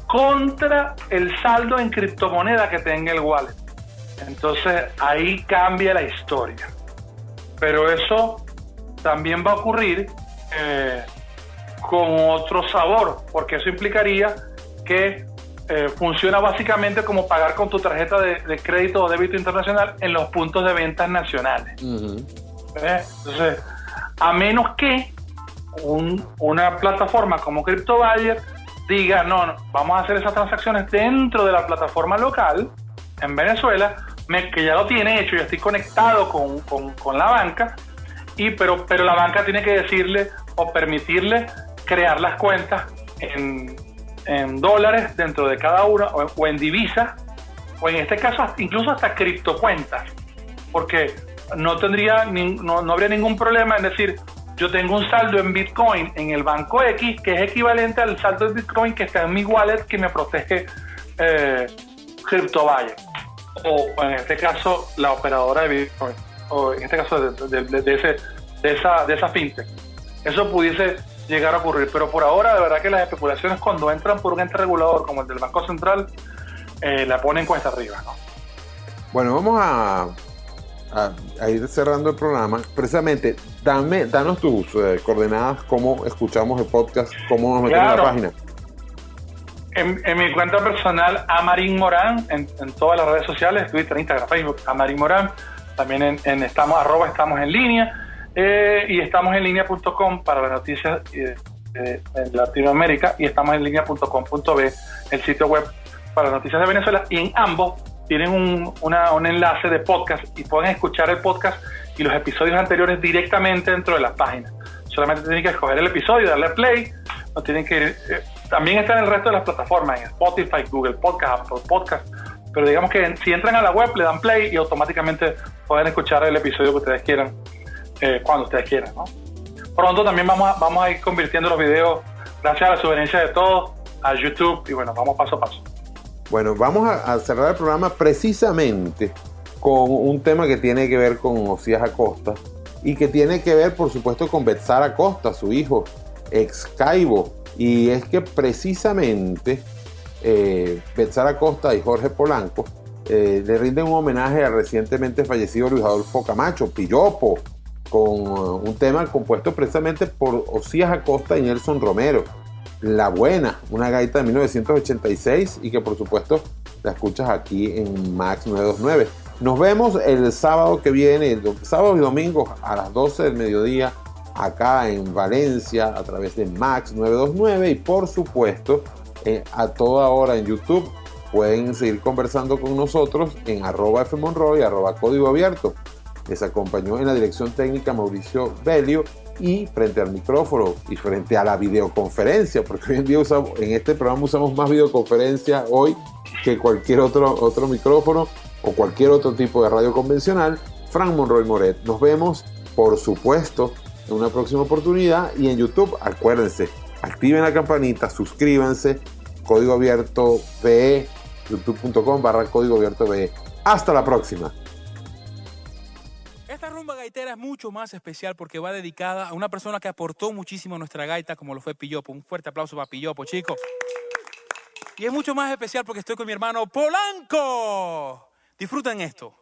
contra el saldo en criptomoneda que tenga el wallet. Entonces ahí cambia la historia. Pero eso también va a ocurrir eh, con otro sabor, porque eso implicaría que eh, funciona básicamente como pagar con tu tarjeta de, de crédito o débito internacional en los puntos de ventas nacionales. ¿Eh? Entonces, a menos que un- una plataforma como CryptoBuyer diga, no, no, vamos a hacer esas transacciones dentro de la plataforma local en Venezuela, me- que ya lo tiene hecho, yo estoy conectado con, con- con la banca, y, pero, pero la banca tiene que decirle o permitirle crear las cuentas en, en dólares dentro de cada una o, en divisas, o en este caso incluso hasta criptocuentas, porque no tendría no, no habría ningún problema en decir yo tengo un saldo en Bitcoin en el banco X que es equivalente al saldo de Bitcoin que está en mi wallet que me protege eh, o, en este caso la operadora de Bitcoin o en este caso de, de- de esa de esa fintech. Eso pudiese llegar a ocurrir pero por ahora de verdad que las especulaciones cuando entran por un ente regulador como el del Banco Central eh, la ponen cuesta arriba ¿no? Bueno, vamos a, a- a ir cerrando el programa. Precisamente, dame, danos tus eh, coordenadas, cómo escuchamos el podcast, cómo nos metemos en la página. En, en mi cuenta personal, Amarín Morán, en, en todas las redes sociales, Twitter, Instagram, Facebook, Amarín Morán. También en, en estamos, arroba estamos en línea. Eh, y estamos en línea.com para las noticias eh, eh, en Latinoamérica. Y estamos en línea.com.b, el sitio web para noticias de Venezuela. Y en ambos tienen un, una- un enlace de podcast y pueden escuchar el podcast y los episodios anteriores directamente dentro de la página. Solamente tienen que escoger el episodio, darle play. No tienen que ir, eh, también está en el resto de las plataformas, en Spotify, Google Podcast, Apple Podcast. Pero digamos que si entran a la web, le dan play y automáticamente pueden escuchar el episodio que ustedes quieran, eh, cuando ustedes quieran. ¿no? Pronto también vamos a, vamos a ir convirtiendo los videos, gracias a la sugerencia de todos, a YouTube. Y bueno, vamos paso a paso. Bueno, vamos a, cerrar el programa precisamente con un tema que tiene que ver con Osías Acosta y que tiene que ver, por supuesto, con Betzar Acosta, su hijo, ex Caibo. Y es que precisamente eh, Betzar Acosta y Jorge Polanco eh, le rinden un homenaje al recientemente fallecido Luis Adolfo Camacho, Pillopo, con uh, un tema compuesto precisamente por Osías Acosta y Nelson Romero. La Buena, una gaita de 1986 y que por supuesto la escuchas aquí en Max 929. Nos vemos el sábado que viene, el do- sábado y domingo a las 12 del mediodía acá en Valencia a través de Max 929 y por supuesto eh, a toda hora en YouTube pueden seguir conversando con nosotros en arroba fmonroy, arroba código abierto. Les acompañó en la dirección técnica Mauricio Belio y frente al micrófono y frente a la videoconferencia, porque hoy en día usamos, en este programa usamos más videoconferencia hoy que cualquier otro, otro micrófono. o cualquier otro tipo de radio convencional, Frank Monroy Moret. Nos vemos, por supuesto, en una próxima oportunidad y en YouTube, acuérdense, activen la campanita, suscríbanse, código abierto VE, youtube.com barra código abierto VE. Hasta la próxima. Es mucho más especial porque va dedicada a una persona que aportó muchísimo a nuestra gaita, como lo fue Pillopo. Un fuerte aplauso para Pillopo, chicos. Y es mucho más especial porque estoy con mi hermano Polanco. Disfruten esto.